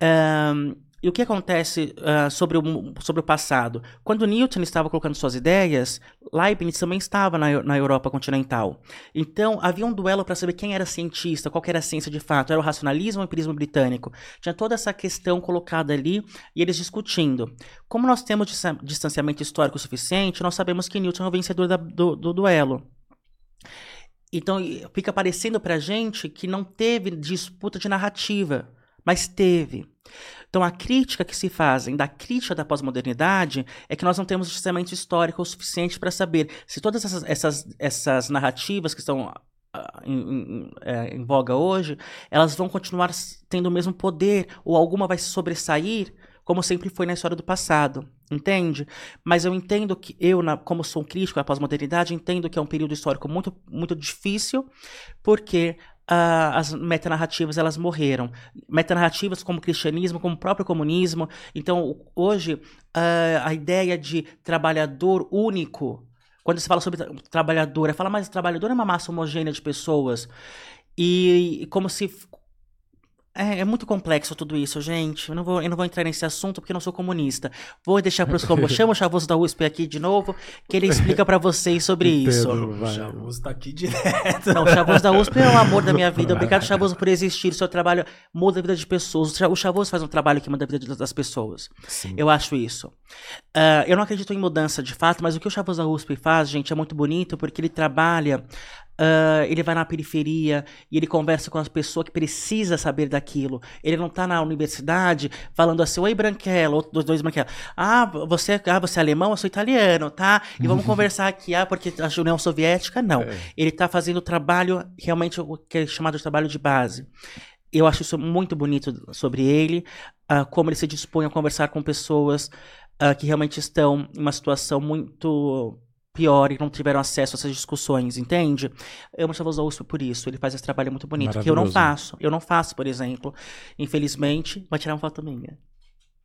Um, e o que acontece uh, sobre, o, sobre o passado? Quando Newton estava colocando suas ideias, Leibniz também estava na, na Europa continental. Então, havia um duelo para saber quem era cientista, qual era a ciência de fato. Era o racionalismo ou o empirismo britânico? Tinha toda essa questão colocada ali e eles discutindo. Como nós temos distanciamento histórico suficiente, nós sabemos que Newton é o vencedor da, do, do duelo. Então, fica parecendo para gente que não teve disputa de narrativa, mas teve. Então, a crítica que se fazem da crítica da pós-modernidade é que nós não temos justamente histórico o suficiente para saber se todas essas, essas, essas narrativas que estão ah, em, em, é, em, voga hoje, elas vão continuar tendo o mesmo poder, ou alguma vai se sobressair, como sempre foi na história do passado. Entende? Mas eu entendo que eu, na, como sou um crítico da pós-modernidade, entendo que é um período histórico muito, muito difícil, porque uh, as metanarrativas elas morreram. Metanarrativas como o cristianismo, como o próprio comunismo. Então, hoje, uh, a ideia de trabalhador único, quando se fala sobre trabalhador, é fala, mas trabalhador é uma massa homogênea de pessoas. E como se é, é, muito complexo tudo isso, gente. Eu não, vou, eu não vou entrar nesse assunto porque eu não sou comunista. Vou deixar para os comunistas. Chama o Chavoso da USP aqui de novo, que ele explica para vocês sobre isso. O Chavoso tá aqui direto. Não, o Chavoso da USP é o amor da minha vida. Obrigado, Chavoso, por existir. O seu trabalho muda a vida de pessoas. O Chavoso faz um trabalho que muda a vida das pessoas. Sim. Eu acho isso. Uh, eu não acredito em mudança de fato, mas o que o Chavoso da USP faz, gente, é muito bonito porque ele trabalha Uh, ele vai na periferia e ele conversa com as pessoas que precisa saber daquilo. Ele não está na universidade falando assim, oi Branquela, outro dos dois Branquela. Ah, você, ah, você é alemão, eu sou italiano, tá? E vamos conversar aqui, ah, porque a União Soviética, não. É. Ele está fazendo trabalho, realmente, o que é chamado de trabalho de base. Eu acho isso muito bonito sobre ele, uh, como ele se dispõe a conversar com pessoas uh, que realmente estão em uma situação muito pior e não tiveram acesso a essas discussões, entende? Eu amo Chavoso USP por isso, ele faz esse trabalho muito bonito, que eu não faço. Eu não faço, por exemplo. Infelizmente, vai tirar uma foto minha.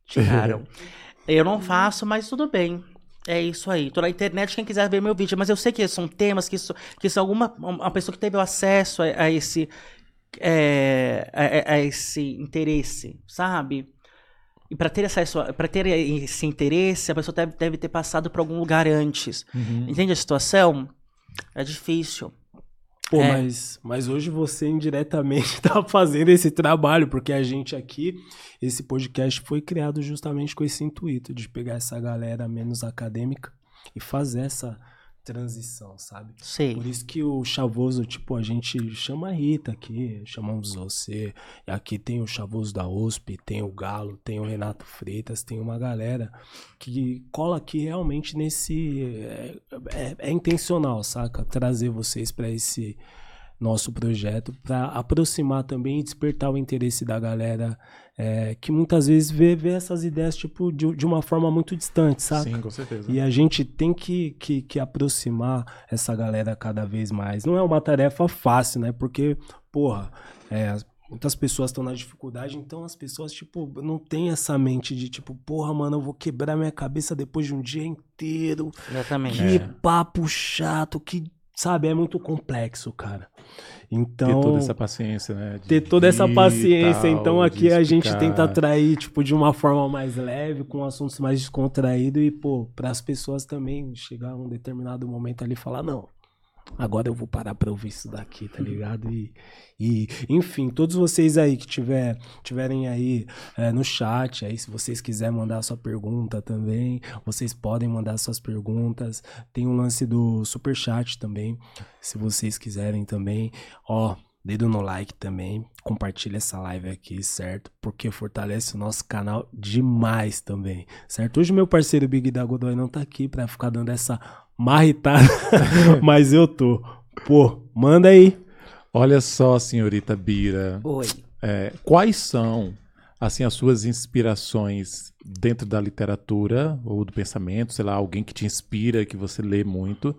Tiraram. eu não faço, mas tudo bem. É isso aí. Tô na internet, quem quiser ver meu vídeo. Mas eu sei que são temas que, que são alguma uma pessoa que teve o acesso a, a esse é, a, a, esse interesse, sabe? E para ter acesso, para ter esse interesse, a pessoa deve, deve ter passado por algum lugar antes. Uhum. Entende a situação? É difícil. Pô, é. mas, mas hoje você indiretamente está fazendo esse trabalho, porque a gente aqui, esse podcast foi criado justamente com esse intuito de pegar essa galera menos acadêmica e fazer essa transição, sabe? Sim. Por isso que o Chavoso, tipo, a gente chama a Rita aqui, chamamos você. E aqui tem o Chavoso da USP, tem o Galo, tem o Renato Freitas, tem uma galera que cola aqui realmente nesse. É, é, é intencional, saca? Trazer vocês para esse nosso projeto para aproximar também e despertar o interesse da galera é, que muitas vezes vê, vê essas ideias tipo de, de, uma forma muito distante, sabe? Sim, com certeza. E a gente tem que, que, que, aproximar essa galera cada vez mais. Não é uma tarefa fácil, né? Porque, porra, é, muitas pessoas estão na dificuldade, então as pessoas, tipo, não tem essa mente de, tipo, porra, mano, eu vou quebrar minha cabeça depois de um dia inteiro. Exatamente. Que é. papo chato, que sabe, é muito complexo, cara. Então, ter toda essa paciência, né? ter toda essa paciência. Tal, então aqui a gente tenta atrair, tipo, de uma forma mais leve, com assuntos mais descontraídos e, pô, para as pessoas também chegar a um determinado momento ali e falar, não, agora eu vou parar para ouvir isso daqui, tá ligado? E, e enfim, todos vocês aí que tiver, tiverem aí é, no chat, aí se vocês quiserem mandar sua pergunta também, vocês podem mandar suas perguntas. Tem um lance do super chat também, se vocês quiserem também. Ó, dedo no like também, compartilha essa live aqui, certo? Porque fortalece o nosso canal demais também, certo? Hoje meu parceiro Big da Godoy não tá aqui pra ficar dando essa marritada, mas eu tô. Pô, manda aí. Olha só, senhorita Bira. Oi. É, quais são assim as suas inspirações dentro da literatura ou do pensamento, sei lá, alguém que te inspira, que você lê muito?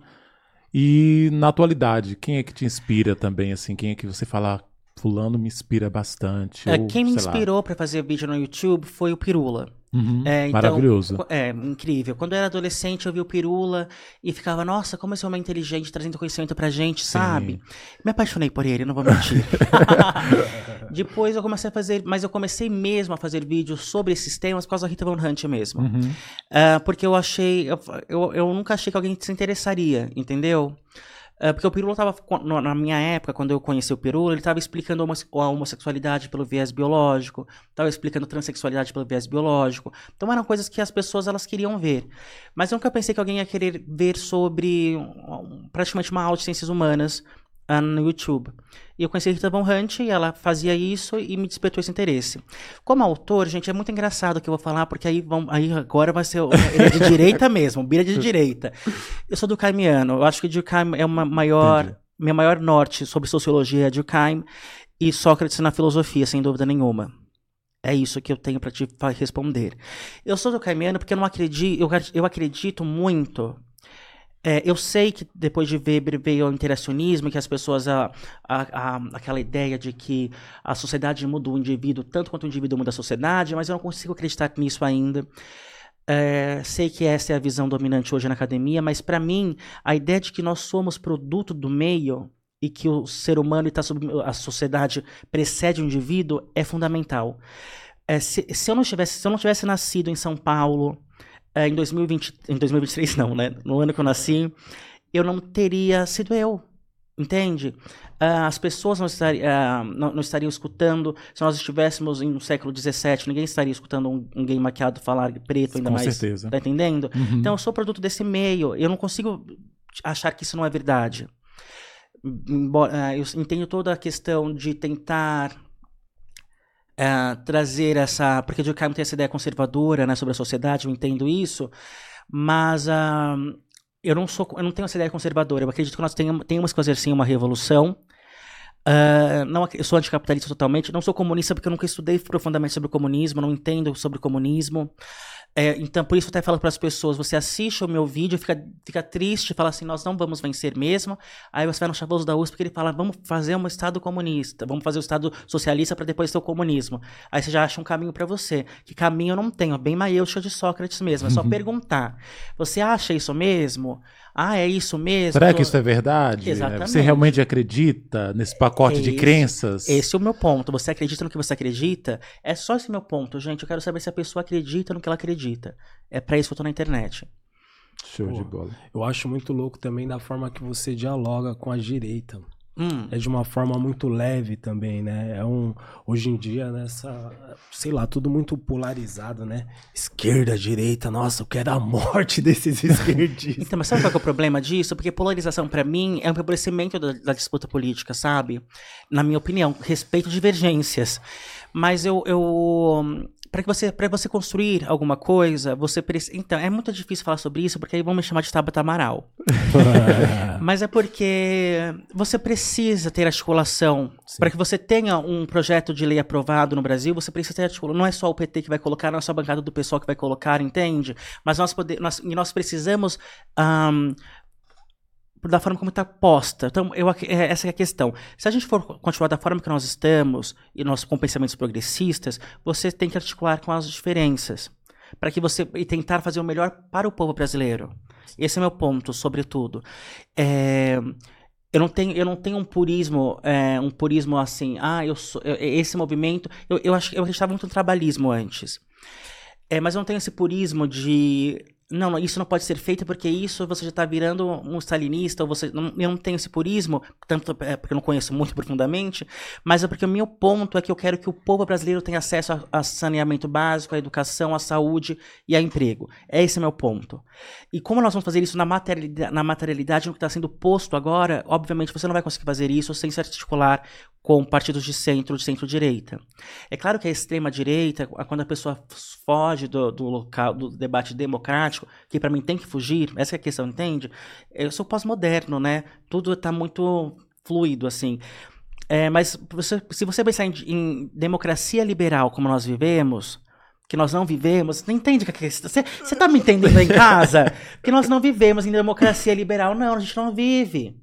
E na atualidade, quem é que te inspira também, assim? Quem é que você fala, fulano me inspira bastante? É, ou, quem me inspirou para fazer vídeo no YouTube foi o Pirula. Uhum, é, então, maravilhoso. É, incrível. Quando eu era adolescente, eu vi o Pirula e ficava, nossa, como esse homem é inteligente, trazendo conhecimento pra gente, Sim. sabe? Me apaixonei por ele, não vou mentir. Depois eu comecei a fazer, mas eu comecei mesmo a fazer vídeos sobre esses temas por causa da Rita Von Hunt mesmo. Uhum. Uh, porque eu achei, eu, eu, eu nunca achei que alguém se interessaria, entendeu? Uh, porque o Pirula estava, na minha época, quando eu conheci o Pirula, ele estava explicando a homossexualidade pelo viés biológico, estava explicando transexualidade pelo viés biológico. Então eram coisas que as pessoas elas queriam ver. Mas nunca pensei que alguém ia querer ver sobre praticamente uma aula de ciências humanas uh, no YouTube. E eu conheci a Rita Von Hunt e ela fazia isso e me despertou esse interesse. Como autor, gente, é muito engraçado o que eu vou falar, porque aí, vão, aí agora vai ser. Ele é de direita mesmo, bira de direita. Eu sou do Caimiano. Eu acho que Durkheim é uma maior. Minha maior norte sobre sociologia é Durkheim e Sócrates na filosofia, sem dúvida nenhuma. É isso que eu tenho para te responder. Eu sou do Caimiano porque eu não acredito, eu, eu acredito muito é, eu sei que depois de Weber veio o interacionismo, que as pessoas, a, a, a, aquela ideia de que a sociedade muda o indivíduo tanto quanto o indivíduo muda a sociedade, mas eu não consigo acreditar nisso ainda. É, sei que essa é a visão dominante hoje na academia, mas para mim, a ideia de que nós somos produto do meio e que o ser humano está sob a sociedade precede o indivíduo é fundamental. É, se, se, eu não tivesse, se eu não tivesse nascido em São Paulo, em 2020, em 2023 não, né? No ano que eu nasci, eu não teria sido eu, entende? Uh, as pessoas não, estari, uh, não, não, estariam escutando. Se nós estivéssemos no século XVII, ninguém estaria escutando um, um gay maquiado falar preto ainda Com mais. Com certeza. Tá entendendo? Uhum. Então eu sou produto desse meio. Eu não consigo achar que isso não é verdade. Embora, uh, eu entendo toda a questão de tentar uh, trazer essa. Porque Durkheim tem essa ideia conservadora né, sobre a sociedade, eu entendo isso, mas uh, eu, não sou, eu não tenho essa ideia conservadora. Eu acredito que nós tenhamos, tenhamos que fazer sim uma revolução. Uh, não, eu sou anticapitalista totalmente, não sou comunista porque eu nunca estudei profundamente sobre o comunismo, não entendo sobre o comunismo. É, então, por isso eu até falo para as pessoas, você assiste o meu vídeo, fica, fica triste, fala assim, nós não vamos vencer mesmo. Aí você vai no chavoso da USP, ele fala, vamos fazer um Estado comunista, vamos fazer o um Estado socialista para depois ter o comunismo. Aí você já acha um caminho para você. Que caminho eu não tenho, bem maiúsculo de Sócrates mesmo, é só uhum. perguntar. Você acha isso mesmo? Ah, é isso mesmo? Será que isso é verdade? Exatamente. Você realmente acredita nesse pacote esse, de crenças? Esse é o meu ponto. Você acredita no que você acredita? É só esse meu ponto, gente. Eu quero saber se a pessoa acredita no que ela acredita. É para isso que eu tô na internet. Show Pô, de bola. Eu acho muito louco também da forma que você dialoga com a direita. Hum. É de uma forma muito leve também, né? É um hoje em dia nessa, sei lá, tudo muito polarizado, né? Esquerda, direita, nossa, eu quero a morte desses esquerdistas. então, mas sabe qual é o problema disso? Porque polarização para mim é um empobrecimento da, da, disputa política, sabe? Na minha opinião, respeito divergências. Mas eu, eu para que você para você construir alguma coisa, você precisa. Então, é muito difícil falar sobre isso, porque aí vão me chamar de Tabata Amaral. Mas é porque você precisa ter articulação. Para que você tenha um projeto de lei aprovado no Brasil, você precisa ter articulação. Não é só o PT que vai colocar, não é só a bancada do pessoal que vai colocar, entende? Mas nós, pode, nós, nós precisamos um, da forma como está posta. Então, eu, é, essa é a questão. Se a gente for continuar da forma que nós estamos e nós com pensamentos progressistas, você tem que articular com as diferenças para que você e tentar fazer o melhor para o povo brasileiro. Esse é meu ponto, sobretudo. É, eu não tenho, eu não tenho um purismo, é, um purismo assim. Ah, eu sou eu, esse movimento. Eu, eu acho eu acreditava muito no trabalhismo antes. É, mas eu não tenho esse purismo de não, isso não pode ser feito porque isso você já está virando um stalinista, ou você. Não, eu não tenho esse purismo, tanto é porque eu não conheço muito profundamente, mas é porque o meu ponto é que eu quero que o povo brasileiro tenha acesso a, a saneamento básico, à educação, à saúde e a emprego. Esse é o meu ponto. E como nós vamos fazer isso na materialidade, na materialidade no que está sendo posto agora, obviamente você não vai conseguir fazer isso sem se articular com partidos de centro, de centro-direita. É claro que a extrema-direita, quando a pessoa foge do, do local, do debate democrático, que para mim tem que fugir, essa é a questão, entende? Eu sou pós-moderno, né? Tudo está muito fluido, assim. É, mas você, se você pensar em, em, democracia liberal como nós vivemos, que nós não vivemos, não entende que é você está me entendendo em casa? que nós não vivemos em democracia liberal, não, a gente não vive.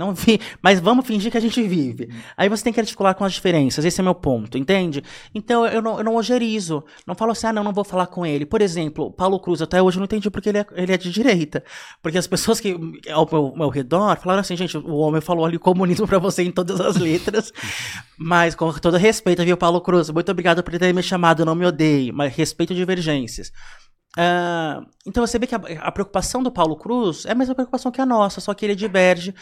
Não vi, mas vamos fingir que a gente vive. Aí você tem que articular com as diferenças, esse é meu ponto, entende? Então eu não, eu não ojerizo, não falo assim, ah, não, não vou falar com ele. Por exemplo, Paulo Cruz, até hoje eu não entendi porque ele é, ele é de direita. Porque as pessoas que ao meu, meu redor falaram assim, gente, o homem falou ali comunismo para você em todas as letras, mas com todo respeito, viu, Paulo Cruz? Muito obrigado por ter me chamado, não me odeie, mas respeito divergências. Uh, então você vê que a, a, preocupação do Paulo Cruz é a mesma preocupação que a nossa, só que ele diverge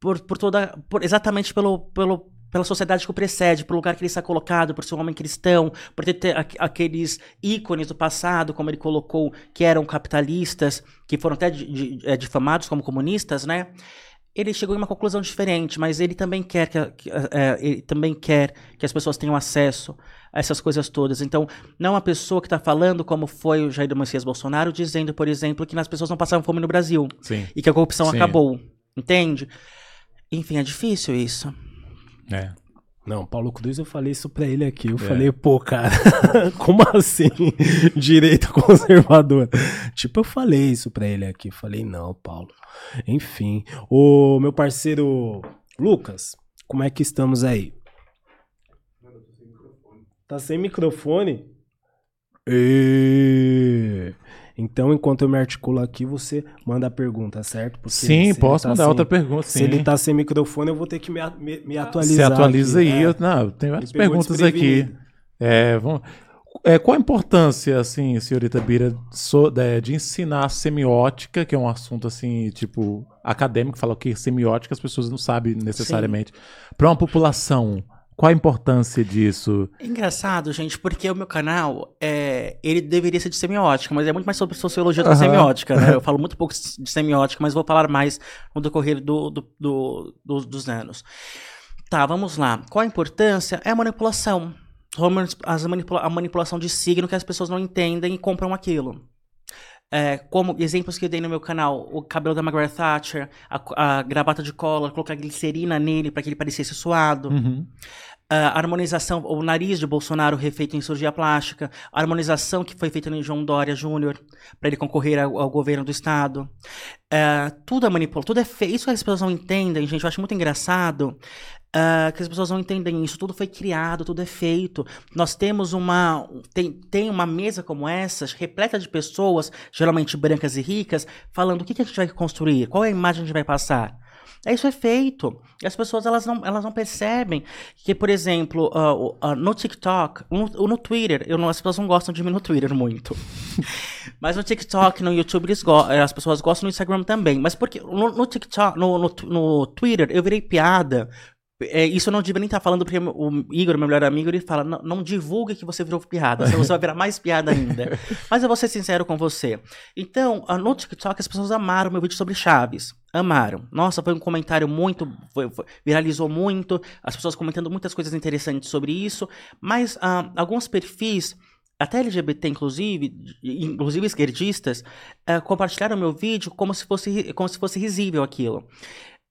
por, por toda. Por, exatamente pelo, pelo, pela sociedade que o precede, pelo lugar que ele está colocado, por ser um homem cristão, por ter, ter aqueles ícones do passado, como ele colocou, que eram capitalistas, que foram até é, difamados como comunistas, né? Ele chegou em uma conclusão diferente, mas ele também quer que, que é, ele também quer que as pessoas tenham acesso a essas coisas todas. Então, não uma pessoa que está falando como foi o Jair Messias Bolsonaro, dizendo, por exemplo, que as pessoas não passavam fome no Brasil Sim. e que a corrupção Sim. acabou. Entende? Enfim, é difícil isso. É. Não, Paulo Cruz, eu falei isso pra ele aqui. Eu é. falei, pô, cara, como assim? Direita conservadora. Tipo, eu falei isso pra ele aqui. Falei, não, Paulo. Enfim. O meu parceiro Lucas, como é que estamos aí? Tá sem microfone? E... Então, enquanto eu me articulo aqui, você manda a pergunta, certo? Porque sim, posso tá mandar sem, outra pergunta. Sim. Se ele tá sem microfone, eu vou ter que me, me, me atualizar. Se atualiza aqui. aí. É. Eu, não, tem várias perguntas aqui. É, vamos, é, qual a importância, assim, senhorita Bira, so, de, de, ensinar semiótica, que é um assunto, assim, tipo, acadêmico, fala que semiótica as pessoas não sabem necessariamente, para uma população qual a importância disso? É engraçado, gente, porque o meu canal, é, ele deveria ser de semiótica, mas é muito mais sobre sociologia do que semiótica, né? Eu falo muito pouco de semiótica, mas vou falar mais no decorrer do, do, do, do, dos anos. Tá, vamos lá. Qual a importância? É a manipulação. As manipula a manipulação de signo que as pessoas não entendem e compram aquilo. É, como exemplos que eu dei no meu canal, o cabelo da Margaret Thatcher, a, a gravata de cola, colocar glicerina nele para que ele parecesse suado. Uhum a harmonização, o nariz de Bolsonaro refeito em cirurgia plástica, a harmonização que foi feita em João Dória Júnior para ele concorrer ao, ao, governo do estado. É, tudo é manipulado, tudo é feito. Isso que as pessoas não entendem, gente. Eu acho muito engraçado uh, que as pessoas não entendem isso. Tudo foi criado, tudo é feito. Nós temos uma. Tem, tem uma mesa como essa, repleta de pessoas, geralmente brancas e ricas, falando o que, que a gente vai construir, qual é a imagem que a gente vai passar. É isso é feito. E as pessoas elas não, elas não percebem que, por exemplo, uh, uh, no TikTok, no, no Twitter, eu não, as pessoas não gostam de mim no Twitter muito. Mas no TikTok, no YouTube, eles eh, as pessoas gostam no Instagram também. Mas porque no, no TikTok, no, no, no Twitter, eu virei piada é, isso eu não devia nem estar tá falando, porque o Igor, meu melhor amigo, ele fala: não, não divulgue que você virou piada, senão você vai virar mais piada ainda. Mas eu vou ser sincero com você. Então, no TikTok, as pessoas amaram meu vídeo sobre Chaves. Amaram. Nossa, foi um comentário muito. Foi, foi, viralizou muito. As pessoas comentando muitas coisas interessantes sobre isso. Mas uh, alguns perfis até LGBT, inclusive, inclusive esquerdistas, uh, compartilharam meu vídeo como se fosse, como se fosse risível aquilo.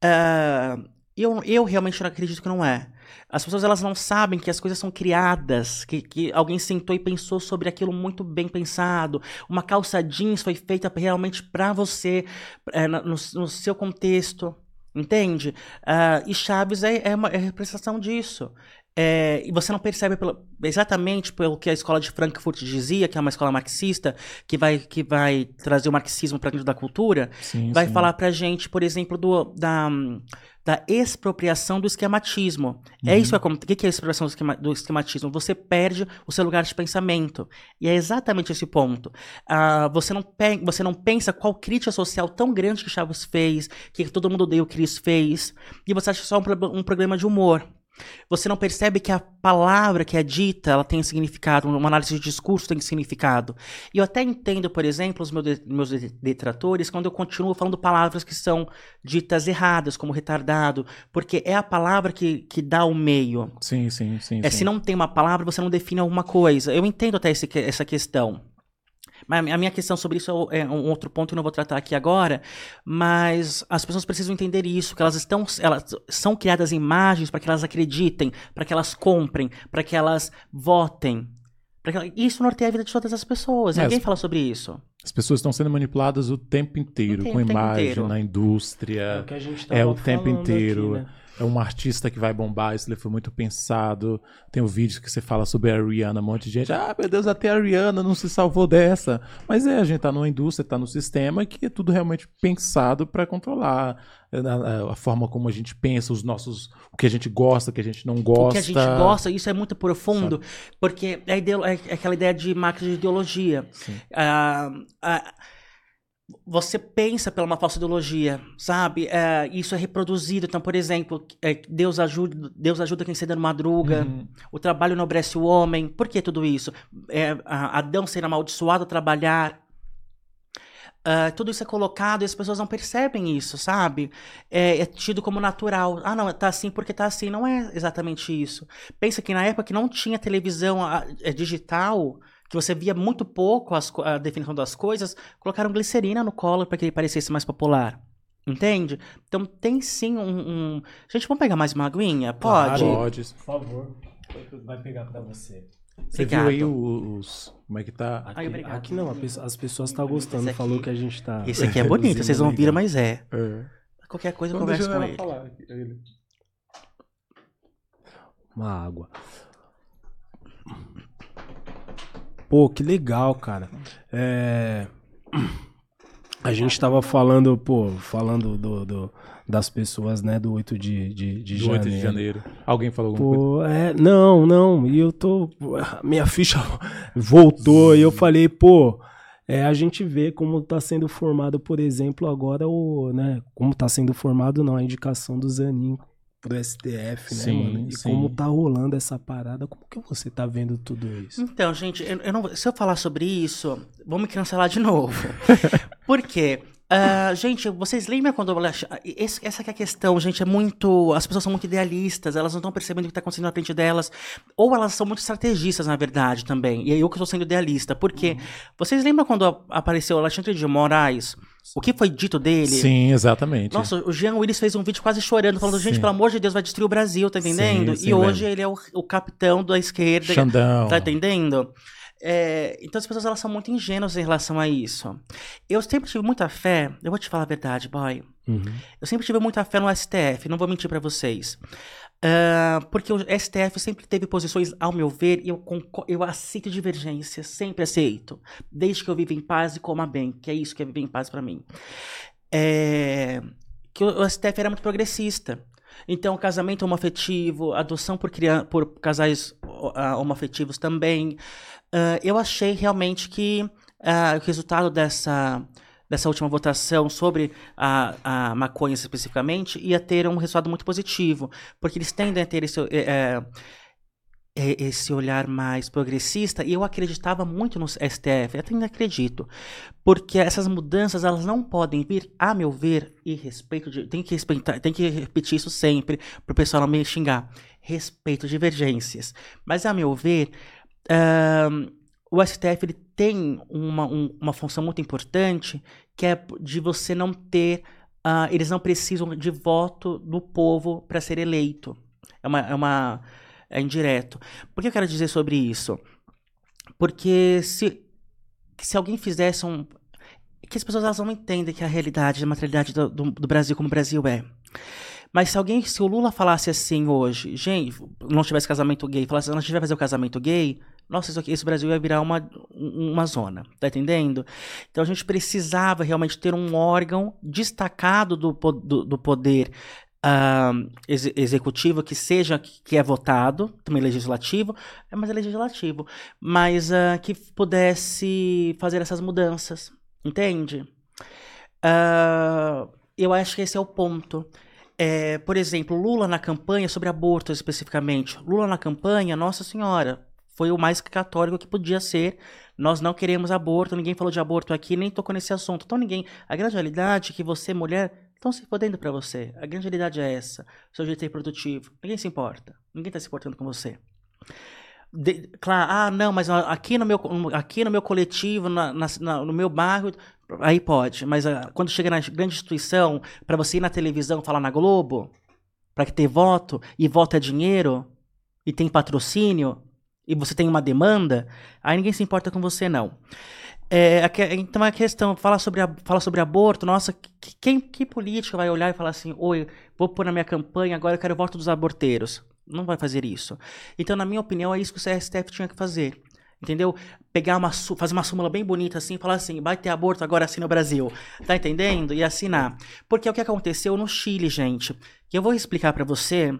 Uh, eu, eu realmente não acredito que não é. As pessoas elas não sabem que as coisas são criadas, que, que alguém sentou e pensou sobre aquilo muito bem pensado. Uma calça jeans foi feita realmente para você, é, no, no, seu contexto, entende? Uh, e Chaves é, é uma é representação disso. É, e você não percebe exatamente pelo que a escola de Frankfurt dizia, que é uma escola marxista, que vai, que vai trazer o marxismo para dentro da cultura, sim, vai sim. falar pra gente, por exemplo, do, da, da expropriação do esquematismo. É uhum. É isso que é, o que é a expropriação do, esquema, do, esquematismo? Você perde o seu lugar de pensamento. E é exatamente esse ponto. Uh, você, não você não pensa qual crítica social tão grande que Chaves fez, que todo mundo odeia o que Cris fez, e você acha só um, um programa de humor. Você não percebe que a palavra que é dita, ela tem significado, uma análise de discurso tem significado. E eu até entendo, por exemplo, os meus, detratores quando eu continuo falando palavras que são ditas erradas, como retardado, porque é a palavra que, que dá o meio. Sim, sim, sim. É, sim. Se não tem uma palavra, você não define alguma coisa. Eu entendo até esse, essa questão. Mas a minha questão sobre isso é, é um outro ponto que eu não vou tratar aqui agora, mas as pessoas precisam entender isso, que elas estão, elas são criadas imagens para que elas acreditem, para que elas comprem, para que elas votem. Que, isso norteia a vida de todas as pessoas. É, Ninguém as, fala sobre isso. As pessoas estão sendo manipuladas o tempo inteiro, com imagem, inteiro. na indústria. É o, que a gente é o tempo inteiro. Aqui, né? É um artista que vai bombar, isso foi muito pensado. Tem o um vídeo que você fala sobre a Rihanna, um monte de gente, ah, meu Deus, até a Rihanna não se salvou dessa. Mas é, a gente tá numa indústria, tá no sistema que é tudo realmente pensado para controlar a, a, a, forma como a gente pensa, os nossos, o que a gente gosta, o que a gente não gosta. O que a gente gosta, isso é muito profundo, Sabe? porque é, é, aquela ideia de máquina de ideologia. Sim. Ah, ah, você pensa pela uma falsa ideologia, sabe? É, isso é reproduzido. Então, por exemplo, é, Deus ajuda, Deus ajuda quem cedo madruga. Uhum. O trabalho enobrece o homem. Por que tudo isso? É, Adão ser amaldiçoado a trabalhar. Uh, tudo isso é colocado e as pessoas não percebem isso, sabe? É, é, tido como natural. Ah, não, tá assim porque tá assim. Não é exatamente isso. Pensa que na época que não tinha televisão a, é, digital, que você via muito pouco as, a definição das coisas, colocaram glicerina no colo para que ele parecesse mais popular. Entende? Então tem sim um. um... Gente, vamos pegar mais uma aguinha? Pode? Claro, pode. Por favor. Vai pegar para você. Você obrigado. viu aí os. Como é que tá? Aqui, Ai, aqui não, as pessoas estão gostando, aqui, falou que a gente tá. Esse aqui é bonito, vocês não viram, mas é. é. Qualquer coisa eu converso com ele. Falar, ele. Uma água. Pô, que legal, cara. É... A gente tava falando, pô, falando do, do, das pessoas, né, do 8 de, de, de do janeiro. 8 de janeiro. Alguém falou alguma pô, coisa? É, não, não. E eu tô. Minha ficha voltou e eu falei, pô. É, a gente vê como está sendo formado, por exemplo, agora o, né, como está sendo formado não a indicação do Zanin pro STF, né, sim, mano? E sim. como tá rolando essa parada, como que você tá vendo tudo isso? Então, gente, eu, eu não, se eu falar sobre isso, vou me cancelar de novo. Por quê? Uh, gente, vocês lembram quando eu... Esse, essa é a questão, gente, é muito... As pessoas são muito idealistas, elas não estão percebendo o que está acontecendo na frente delas, ou elas são muito estrategistas, na verdade, também. E aí eu que estou sendo idealista, porque uhum. vocês lembram quando apareceu o Alexandre de Moraes, o que foi dito dele? Sim, exatamente. Nossa, o Jean Willis fez um vídeo quase chorando, falando, gente, pelo amor de Deus, vai destruir o Brasil, tá entendendo? Sim, sim, e hoje ele é o, o capitão da esquerda. Xandão. Tá entendendo? É, então as pessoas elas são muito ingênuas em relação a isso. Eu sempre tive muita fé, eu vou te falar a verdade, boy. Uhum. Eu sempre tive muita fé no STF, não vou mentir para vocês. Uh, porque o STF sempre teve posições, ao meu ver, e eu, eu aceito divergências, sempre aceito. Desde que eu vivo em paz e coma bem, que é isso que é viver em paz para mim. É, que o, o STF era muito progressista. Então, casamento homoafetivo, adoção por, criança, por casais uh, homoafetivos também. Uh, eu achei realmente que uh, o resultado dessa, dessa última votação sobre a, a maconha especificamente ia ter um resultado muito positivo, porque eles tendem a ter esse, é, é, esse olhar mais progressista, e eu acreditava muito no STF, até ainda acredito, porque essas mudanças elas não podem vir, a meu ver, e respeito de, tem que respeitar, tem que repetir isso sempre para o pessoal não me xingar, respeito divergências, mas a meu ver Uh, o STF ele tem uma, um, uma função muito importante que é de você não ter. Uh, eles não precisam de voto do povo para ser eleito. É uma. É, uma, é indireto. Por que eu quero dizer sobre isso? Porque se, se alguém fizesse um. Que as pessoas elas não entendem que a realidade, a materialidade do, do, do Brasil como o Brasil é. Mas se alguém, se o Lula falasse assim hoje, gente, não tivesse casamento gay, falasse, não, a gente vai fazer o casamento gay, nossa, isso aqui, esse Brasil ia virar uma, uma zona, tá entendendo? Então a gente precisava realmente ter um órgão destacado do, do, do poder uh, ex executivo que seja, que é votado, também legislativo, mas é legislativo, mas uh, que pudesse fazer essas mudanças, entende? Uh, eu acho que esse é o ponto. É, por exemplo, Lula na campanha sobre aborto especificamente. Lula na campanha, Nossa Senhora, foi o mais católico que podia ser. Nós não queremos aborto, ninguém falou de aborto aqui, nem tocou nesse assunto. Então ninguém. A grande realidade é que você, mulher, estão se fodendo para você. A grande realidade é essa. Seu jeito reprodutivo. Ninguém se importa. Ninguém tá se importando com você. De, claro, ah, não, mas aqui no meu, aqui no meu coletivo, na, na, no meu bairro, aí pode. Mas uh, quando chega na grande instituição, para você ir na televisão falar na Globo, para ter voto, e voto é dinheiro, e tem patrocínio, e você tem uma demanda, aí ninguém se importa com você, não. É, então a questão, fala sobre, fala sobre aborto, nossa, que, quem, que político vai olhar e falar assim, oi, vou pôr na minha campanha, agora eu quero o voto dos aborteiros. Não vai fazer isso. Então, na minha opinião, é isso que o CSTF tinha que fazer. Entendeu? Pegar uma, fazer uma súmula bem bonita assim, falar assim, vai ter aborto agora assim no Brasil. Tá entendendo? E assinar. Porque é o que aconteceu no Chile, gente. Que eu vou explicar para você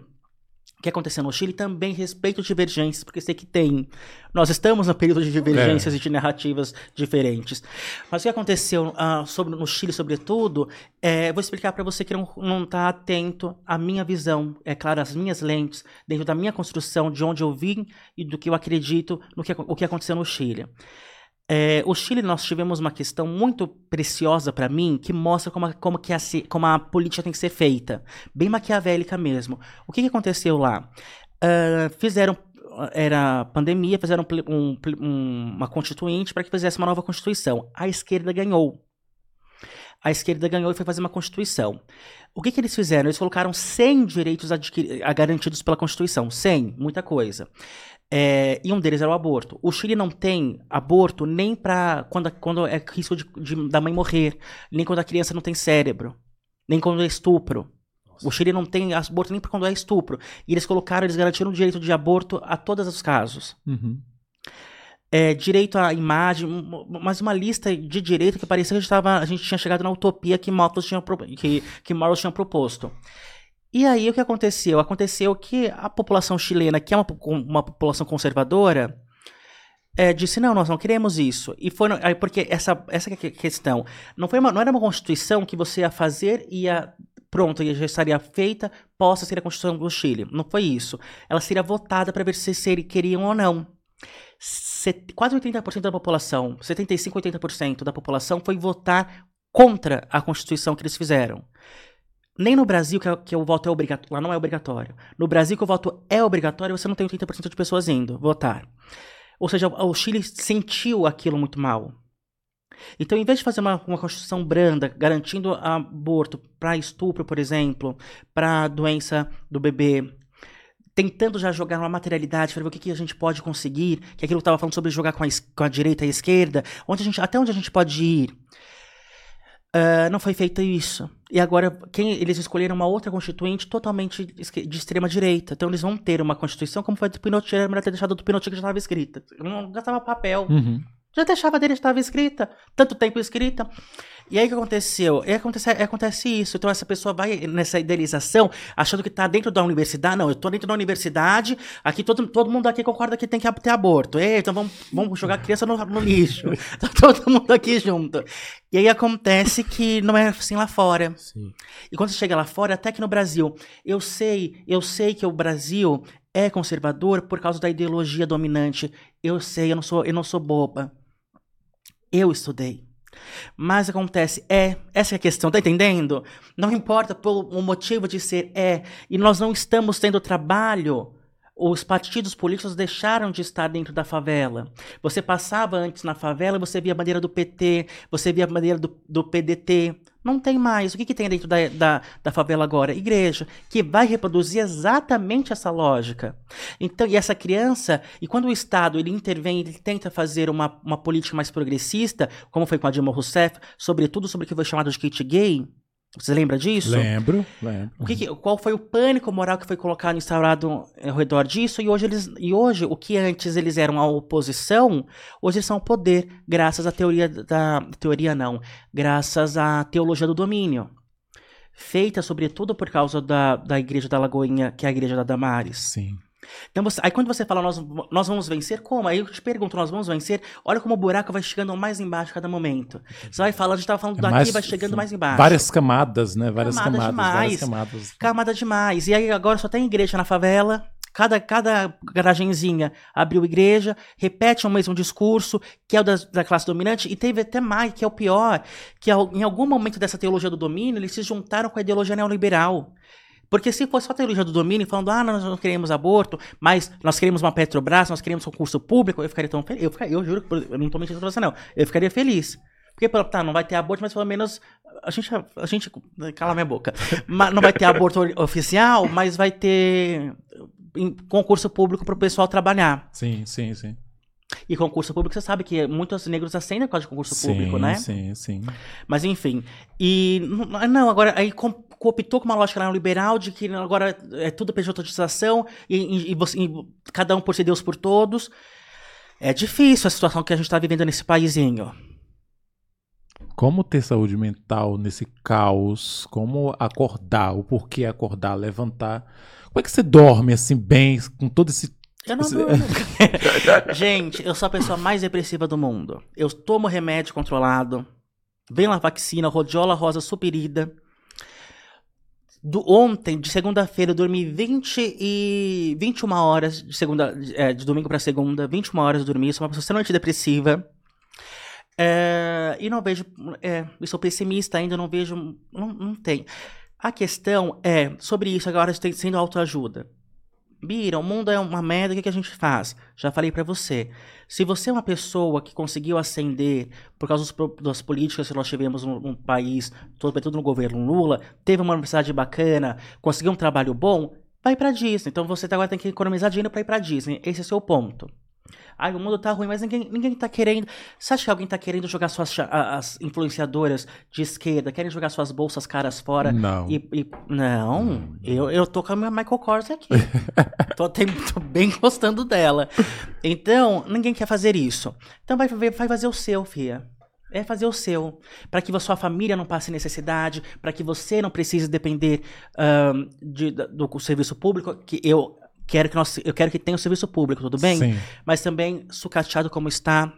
que aconteceu no Chile também respeito divergências, porque sei que tem. Nós estamos no período de divergências é. e de narrativas diferentes. Mas o que aconteceu uh, sobre, no Chile, sobretudo, é, vou explicar para você que não está atento à minha visão, é claro, às minhas lentes, dentro da minha construção, de onde eu vim e do que eu acredito no que, o que aconteceu no Chile. É, o Chile, nós tivemos uma questão muito preciosa para mim que mostra como a, como, que a, como a política tem que ser feita. Bem maquiavélica mesmo. O que, que aconteceu lá? Uh, fizeram. Era pandemia, fizeram um, um, uma constituinte para que fizesse uma nova constituição. A esquerda ganhou. A esquerda ganhou e foi fazer uma constituição. O que, que eles fizeram? Eles colocaram 100 direitos garantidos pela Constituição. 100, muita coisa. É, e um deles era o aborto. O Chile não tem aborto nem para quando, quando é risco de, de, da mãe morrer, nem quando a criança não tem cérebro, nem quando é estupro. Nossa. O Chile não tem aborto nem quando é estupro. E eles colocaram, eles garantiram o direito de aborto a todos os casos. Uhum. É, direito à imagem, mas uma lista de direito que parecia que a gente, tava, a gente tinha chegado na utopia que Morros tinha, que, que Morros tinha proposto. E aí o que aconteceu? Aconteceu que a população chilena, que é uma, uma população conservadora, é, disse não, nós não queremos isso. E foi porque essa essa é questão não foi uma, não era uma constituição que você ia fazer e ia pronto, e já estaria feita, possa ser a Constituição do Chile. Não foi isso. Ela seria votada para ver se eles queriam ou não. Set, quase 80% da população, 75, 80% da população foi votar contra a Constituição que eles fizeram. Nem no Brasil, que, é, que o voto é obrigatório, lá não é obrigatório. No Brasil, que o voto é obrigatório, você não tem 80% de pessoas indo votar. Ou seja, o Chile sentiu aquilo muito mal. Então, em vez de fazer uma, uma Constituição branda, garantindo aborto para estupro, por exemplo, para doença do bebê, tentando já jogar uma materialidade para ver o que, que, a gente pode conseguir, que é aquilo que eu estava falando sobre jogar com a, com a direita e a esquerda, onde a gente, até onde a gente pode ir. Uh, não foi feito isso. E agora, quem eles escolheram uma outra constituinte totalmente de extrema direita. Então eles vão ter uma constituição como foi do Pinochet, era melhor ter deixado do Pinochet que já estava escrita. Não gastava papel. Uhum. Já deixava dele, estava escrita. Tanto tempo escrita. E aí o que aconteceu? E acontece, acontece isso. Então essa pessoa vai nessa idealização, achando que está dentro da universidade. Não, eu estou dentro da universidade, aqui todo, todo mundo aqui concorda que tem que ter aborto. E, então vamos, vamos jogar a criança no, no lixo. tá todo mundo aqui junto. E aí acontece que não é assim lá fora. Sim. E quando você chega lá fora, até que no Brasil, eu sei, eu sei que o Brasil é conservador por causa da ideologia dominante. Eu sei, eu não sou, eu não sou boba. Eu estudei. Mas acontece, é, essa é a questão, tá entendendo? Não importa pelo motivo de ser, é, e nós não estamos tendo trabalho. Os partidos políticos deixaram de estar dentro da favela. Você passava antes na favela, você via a bandeira do PT, você via a bandeira do, do PDT, não tem mais. O que, que tem dentro da, da, da, favela agora? Igreja, que vai reproduzir exatamente essa lógica. Então, e essa criança, e quando o Estado ele intervém, ele tenta fazer uma, uma política mais progressista, como foi com a Dilma Rousseff, sobretudo sobre o que foi chamado de kit gay, Você lembra disso? Lembro, lembro. O que que, qual foi o pânico moral que foi colocado, instaurado ao redor disso? E hoje, eles, e hoje, o que antes eles eram a oposição, hoje eles são o poder, graças à teoria da. Teoria não, graças à teologia do domínio. Feita, sobretudo, por causa da, da igreja da Lagoinha, que é a igreja da Damares. Sim. Então, você, aí quando você fala, nós, nós vamos vencer, como? Aí eu te pergunto, nós vamos vencer? Olha como o buraco vai chegando mais embaixo a cada momento. Você vai falando, a gente estava falando é daqui, mais, vai chegando mais embaixo. Várias camadas, né? Várias Camada camadas. Demais. Várias camadas. Camada demais. E aí agora só tem igreja na favela. Cada, cada garagenzinha abriu igreja, repete o mesmo discurso, que é o da, da classe dominante, e teve até mais, que é o pior, que em algum momento dessa teologia do domínio, eles se juntaram com a ideologia neoliberal. Porque se fosse só a teologia do domínio, falando, ah, nós não queremos aborto, mas nós queremos uma Petrobras, nós queremos concurso público, eu ficaria tão feliz. Eu, ficaria, eu juro, eu não tô mentindo pra você, não. Eu ficaria feliz. Porque, tá, não vai ter aborto, mas pelo menos a gente, a gente cala minha boca. não vai ter aborto oficial, mas vai ter concurso público para o pessoal trabalhar. Sim, sim, sim. E concurso público, você sabe que muitos negros acendem por causa de concurso sim, público, né? Sim, sim. Mas enfim. E. Não, agora aí cooptou com uma lógica neoliberal de que agora é tudo pejotização e, e, e, e cada um por si Deus por todos. É difícil a situação que a gente está vivendo nesse paísinho. Como ter saúde mental nesse caos? Como acordar? O porquê acordar, levantar? Como é que você dorme assim bem com todo esse eu não durmo. Gente, eu sou a pessoa mais depressiva do mundo. Eu tomo remédio controlado. Vem lá vacina, rodiola rosa superida. Do, ontem, de segunda-feira, eu dormi 20 e 21 horas de segunda, é, de domingo para segunda, 21 horas eu dormi, sou uma pessoa extremamente depressiva. É, e não vejo, é, eu sou pessimista ainda, não vejo, não, não tem. A questão é sobre isso agora sendo autoajuda. Bira, o mundo é uma merda, o que, a gente faz? Já falei para você. Se você é uma pessoa que conseguiu ascender por causa das políticas que nós tivemos no, no país, sobretudo no governo Lula, teve uma universidade bacana, conseguiu um trabalho bom, vai pra Disney. Então você agora tem que economizar dinheiro para ir pra Disney. Esse é o seu ponto. Ai, o mundo tá ruim, mas ninguém, ninguém tá querendo. Você acha que alguém tá querendo jogar suas as influenciadoras de esquerda, querem jogar suas bolsas caras fora? Não. E, e... não, eu, eu tô com a minha Michael Kors aqui. tô, tem, tô bem gostando dela. Então, ninguém quer fazer isso. Então vai, vai fazer o seu, Fia. É fazer o seu, para que a sua família não passe necessidade, para que você não precise depender um, de, do, do serviço público, que eu quero que nós, eu quero que tenha o serviço público, tudo bem? Sim. Mas também, sucateado como está,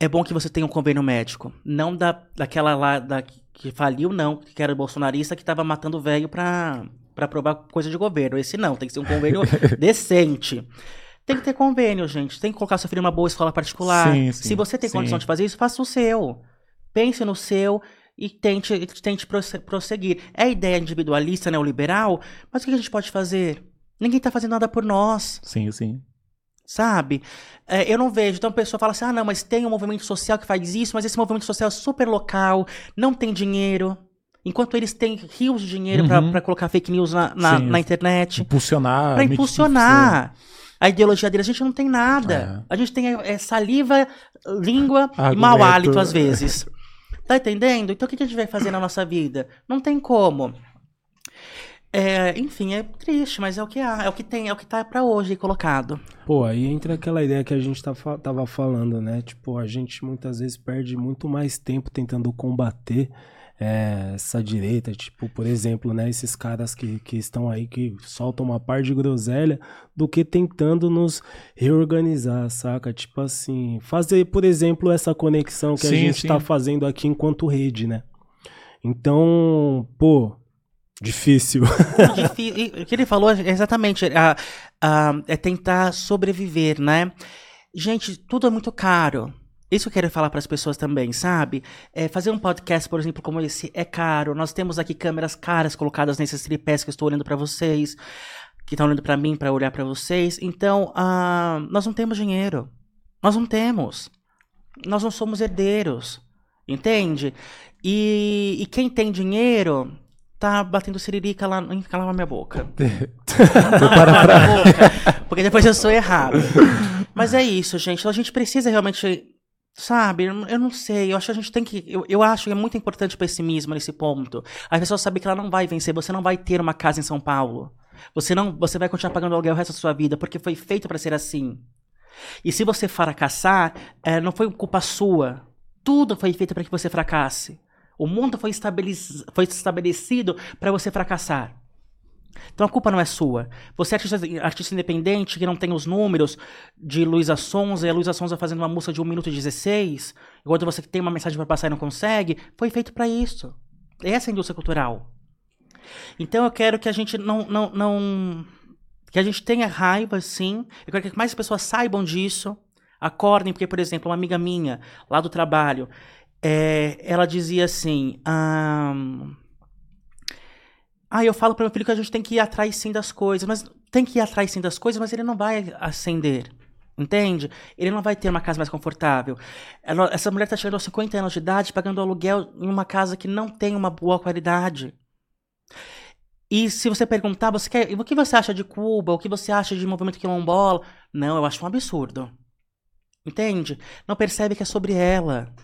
é bom que você tenha um convênio médico. Não da, daquela lá da, que faliu, não, que era bolsonarista que estava matando o velho para aprovar coisa de governo. Esse não, tem que ser um convênio decente. Tem que ter convênio, gente. Tem que colocar seu filho numa boa escola particular. Sim, sim, Se você tem sim. condição de fazer isso, faça o seu. Pense no seu e tente, tente prosseguir. É ideia individualista, neoliberal, mas o que a gente pode fazer? Ninguém está fazendo nada por nós. Sim, sim. Sabe? É, eu não vejo. Então a pessoa fala assim: ah, não, mas tem um movimento social que faz isso, mas esse movimento social é super local, não tem dinheiro. Enquanto eles têm rios de dinheiro uhum. para colocar fake news na, na, na internet. Impulsionar. Para impulsionar. A ideologia deles, a gente não tem nada. É. A gente tem é, saliva, língua Argumento. e mau hálito às vezes. Tá entendendo? Então o que a gente vai fazer na nossa vida? Não tem como. É, enfim, é triste, mas é o que há, é o que tem, é o que tá para hoje colocado. Pô, aí entra aquela ideia que a gente tá, tava falando, né? Tipo, a gente muitas vezes perde muito mais tempo tentando combater é, essa direita, tipo, por exemplo, né, esses caras que, que estão aí que soltam uma par de groselha, do que tentando nos reorganizar, saca? Tipo assim, fazer, por exemplo, essa conexão que sim, a gente sim. tá fazendo aqui enquanto rede, né? Então, pô, difícil. o que ele falou é exatamente a, a, é tentar sobreviver, né? Gente, tudo é muito caro. Isso eu quero falar para as pessoas também, sabe? É, fazer um podcast, por exemplo, como esse é caro. Nós temos aqui câmeras caras colocadas nesses tripés que eu estou olhando para vocês, que estão olhando para mim para olhar para vocês. Então, uh, nós não temos dinheiro. Nós não temos. Nós não somos herdeiros. Entende? E, e quem tem dinheiro tá batendo siririca lá, na minha boca. para pra... boca, porque depois eu sou errado. Mas é isso, gente. Então a gente precisa realmente Sabe, eu não sei, eu acho que a gente tem que. Eu, eu acho que é muito importante o pessimismo nesse ponto. A pessoa saber que ela não vai vencer, você não vai ter uma casa em São Paulo. Você não, você vai continuar pagando aluguel o resto da sua vida, porque foi feito para ser assim. E se você fracassar, é, não foi culpa sua. Tudo foi feito para que você fracasse. O mundo foi, estabelec foi estabelecido para você fracassar. Então a culpa não é sua. Você é artista, artista independente que não tem os números de Luísa Sonza e a Luísa Sonza fazendo uma música de 1 minuto e 16, enquanto você tem uma mensagem para passar e não consegue, foi feito para isso. Essa é a indústria cultural. Então eu quero que a gente não, não, não que a gente tenha raiva, sim. Eu quero que mais pessoas saibam disso. Acordem, porque, por exemplo, uma amiga minha, lá do trabalho, é, ela dizia assim. Um, ah, eu falo para meu filho que a gente tem que ir atrás sim das coisas, mas tem que ir atrás sim das coisas, mas ele não vai ascender. Entende? Ele não vai ter uma casa mais confortável. Ela, essa mulher está chegando aos 50 anos de idade, pagando aluguel em uma casa que não tem uma boa qualidade. E se você perguntar, você quer, o que você acha de Cuba? O que você acha de movimento quilombola? Não, eu acho um absurdo. Entende? Não percebe que é sobre ela.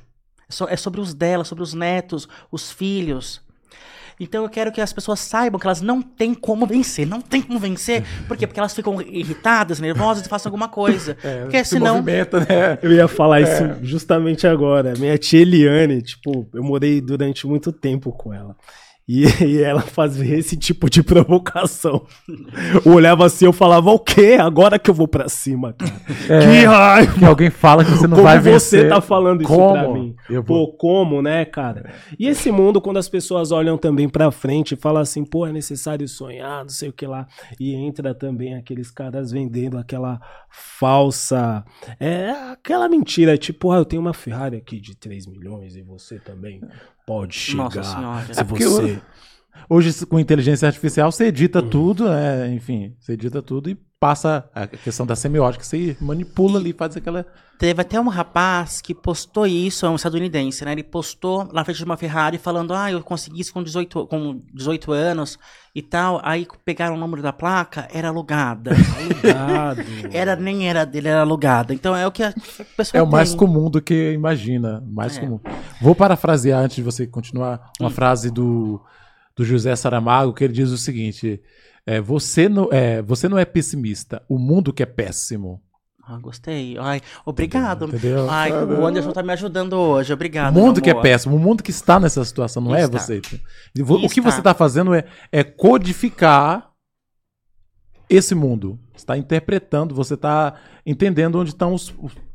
É, é sobre os dela, sobre os netos, os filhos. Então eu quero que as pessoas saibam que elas não têm como vencer. Não tem como vencer. Por quê? Porque elas ficam irritadas, nervosas e façam alguma coisa. É, Porque senão. né? Eu ia falar é. isso justamente agora. Minha tia Eliane, tipo, eu morei durante muito tempo com ela. E, e, ela fazia esse tipo de provocação. Eu olhava assim, eu falava, o quê? Agora que eu vou pra cima, cara. É, que raiva! Que alguém fala que você não como vai vencer. você tá falando isso como? pra mim? Eu pô, como, né, cara? E esse mundo, quando as pessoas olham também pra frente e falam assim, pô, é necessário sonhar, não sei o que lá. E entra também aqueles caras vendendo aquela falsa... É, aquela mentira, tipo, ah, eu tenho uma Ferrari aqui de 3 milhões e você também pode chegar. Nossa senhora. Se é você... Hoje, com inteligência artificial, você edita uhum. tudo, é, enfim, você edita tudo e passa a questão da semiótica, você manipula ali, faz aquela. Teve até um rapaz que postou isso, é um estadunidense, né? Ele postou na frente de uma Ferrari falando: Ah, eu consegui isso com 18, com 18 anos e tal. Aí pegaram o número da placa, era alugada. Alugado. era, nem era dele, era alugada. Então é o que a pessoa. É o mais comum do que imagina. Mais é. comum. Vou parafrasear antes de você continuar uma hum. frase do do José Saramago, que ele diz o seguinte: é, você, não, é, você não é pessimista, o mundo que é péssimo. Ah, gostei. Ai, obrigado. Entendeu? Ai, o Anderson tá me ajudando hoje. Obrigado. O mundo que é péssimo, o mundo que está nessa situação, não é está. é você. O que você está fazendo é, é codificar esse mundo. Você está interpretando, você está entendendo onde estão os,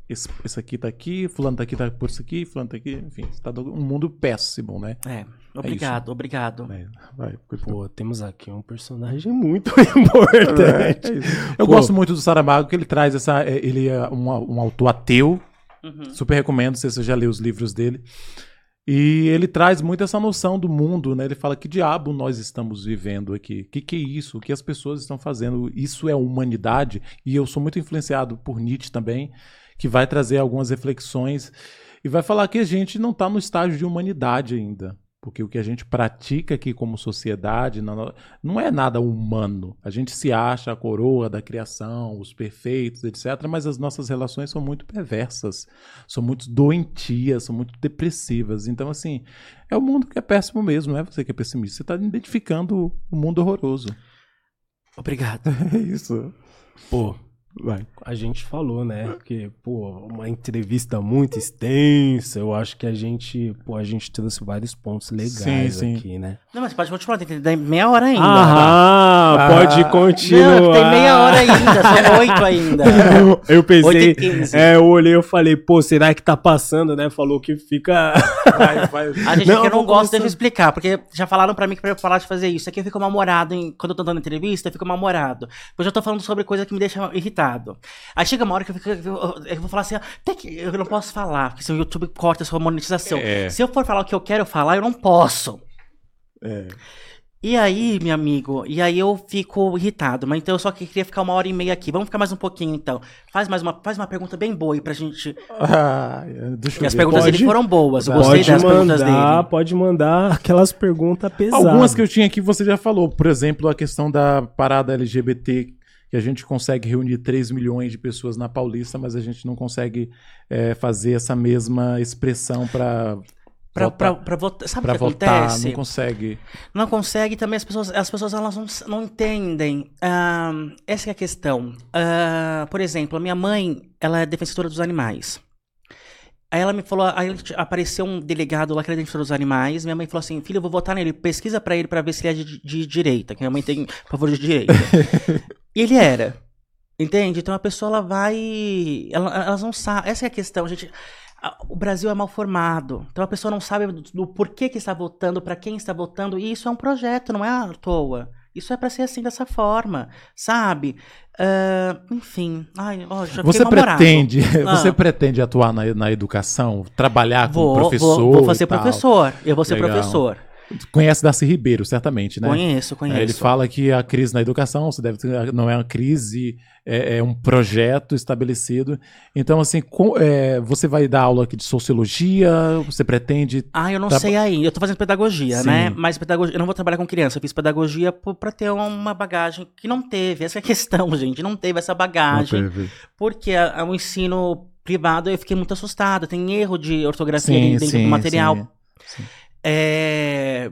esse, esse aqui tá aqui, fulano tá aqui, tá por isso aqui, fulano tá aqui, enfim, está um mundo péssimo, né? É. Obrigado, é obrigado. É, vai, Pô, temos aqui um personagem muito importante. É, é Eu Pô. gosto muito do Saramago, que ele traz essa. É, ele é um, um autor ateu. Uhum. Super recomendo, se você já leu os livros dele. E ele traz muito essa noção do mundo, né? Ele fala que diabo nós estamos vivendo aqui? O que, que é isso? O que as pessoas estão fazendo? Isso é humanidade? E eu sou muito influenciado por Nietzsche também que vai trazer algumas reflexões e vai falar que a gente não está no estágio de humanidade ainda. Porque o que a gente pratica aqui como sociedade não, é nada humano. A gente se acha a coroa da criação, os perfeitos, etc. Mas as nossas relações são muito perversas, são muito doentias, são muito depressivas. Então, assim, é o mundo que é péssimo mesmo, não é você que é pessimista. Você está identificando o mundo horroroso. Obrigado. É isso. Pô, Vai. A gente falou, né? Porque, pô, uma entrevista muito extensa. Eu acho que a gente, pô, a gente trouxe vários pontos legais sim, sim. aqui, né? Não, mas pode continuar, tem meia hora ainda. Ah, ah pode continuar. Não, tem meia hora ainda, são oito ainda. eu pensei, é, eu olhei e falei, pô, será que tá passando, né? Falou que fica. Vai, vai. A gente não, que eu não gosto, deixa eu explicar, porque já falaram pra mim que pra eu falar de fazer isso. Aqui eu fico mal-humorado, quando eu tô dando entrevista, eu fico mal-humorado. Pois eu tô falando sobre coisa que me deixa irritado irritado. Aí chega uma hora que eu, fico, eu, eu vou falar assim, tem que, eu não posso falar, porque se o YouTube corta a sua monetização. É. Se eu for falar o que eu quero falar, eu não posso. É. E aí, meu amigo, e aí eu fico irritado, mas então eu só queria ficar uma hora e meia aqui. Vamos ficar mais um pouquinho então. Faz mais uma, faz uma pergunta bem boa aí pra gente. Ah, deixa eu as perguntas pode, dele foram boas. Eu gostei das mandar, perguntas dele. Pode mandar aquelas perguntas pesadas. Algumas que eu tinha aqui você já falou. Por exemplo, a questão da parada LGBT que a gente consegue reunir 3 milhões de pessoas na Paulista, mas a gente não consegue é, fazer essa mesma expressão para pra votar. Sabe o que votar, acontece? Não consegue. Não consegue também, as pessoas, as pessoas elas não, não entendem. Uh, essa é a questão. Uh, por exemplo, a minha mãe, ela é defensora dos animais. Aí ela me falou, aí apareceu um delegado lá que era defensor dos animais. Minha mãe falou assim: filho, eu vou votar nele. Pesquisa para ele para ver se ele é de, de direita, que minha mãe tem favor de direita. e ele era. Entende? Então a pessoa ela vai. Ela, elas não sabem. Essa é a questão, gente o Brasil é mal formado. Então a pessoa não sabe do, do porquê que está votando, para quem está votando, e isso é um projeto, não é à toa. Isso é para ser assim dessa forma, sabe? Uh, enfim, ai, ó, já você pretende, ah. você pretende atuar na, na educação, trabalhar vou, como professor? Vou, vou fazer professor. Eu vou ser Legal. professor. Conhece Darcy Ribeiro, certamente, né? Conheço, conheço. Ele fala que a crise na educação você deve ter, não é uma crise, é, é um projeto estabelecido. Então, assim, com, é, você vai dar aula aqui de sociologia? Você pretende. Ah, eu não sei ainda. Eu tô fazendo pedagogia, Sim. né? Mas pedagogia, eu não vou trabalhar com criança. Eu fiz pedagogia para ter uma bagagem que não teve. Essa é a questão, gente. Não teve essa bagagem. Não teve. Porque o um ensino privado eu fiquei muito assustada. Tem erro de ortografia sim, dentro sim, do material. Sim. É...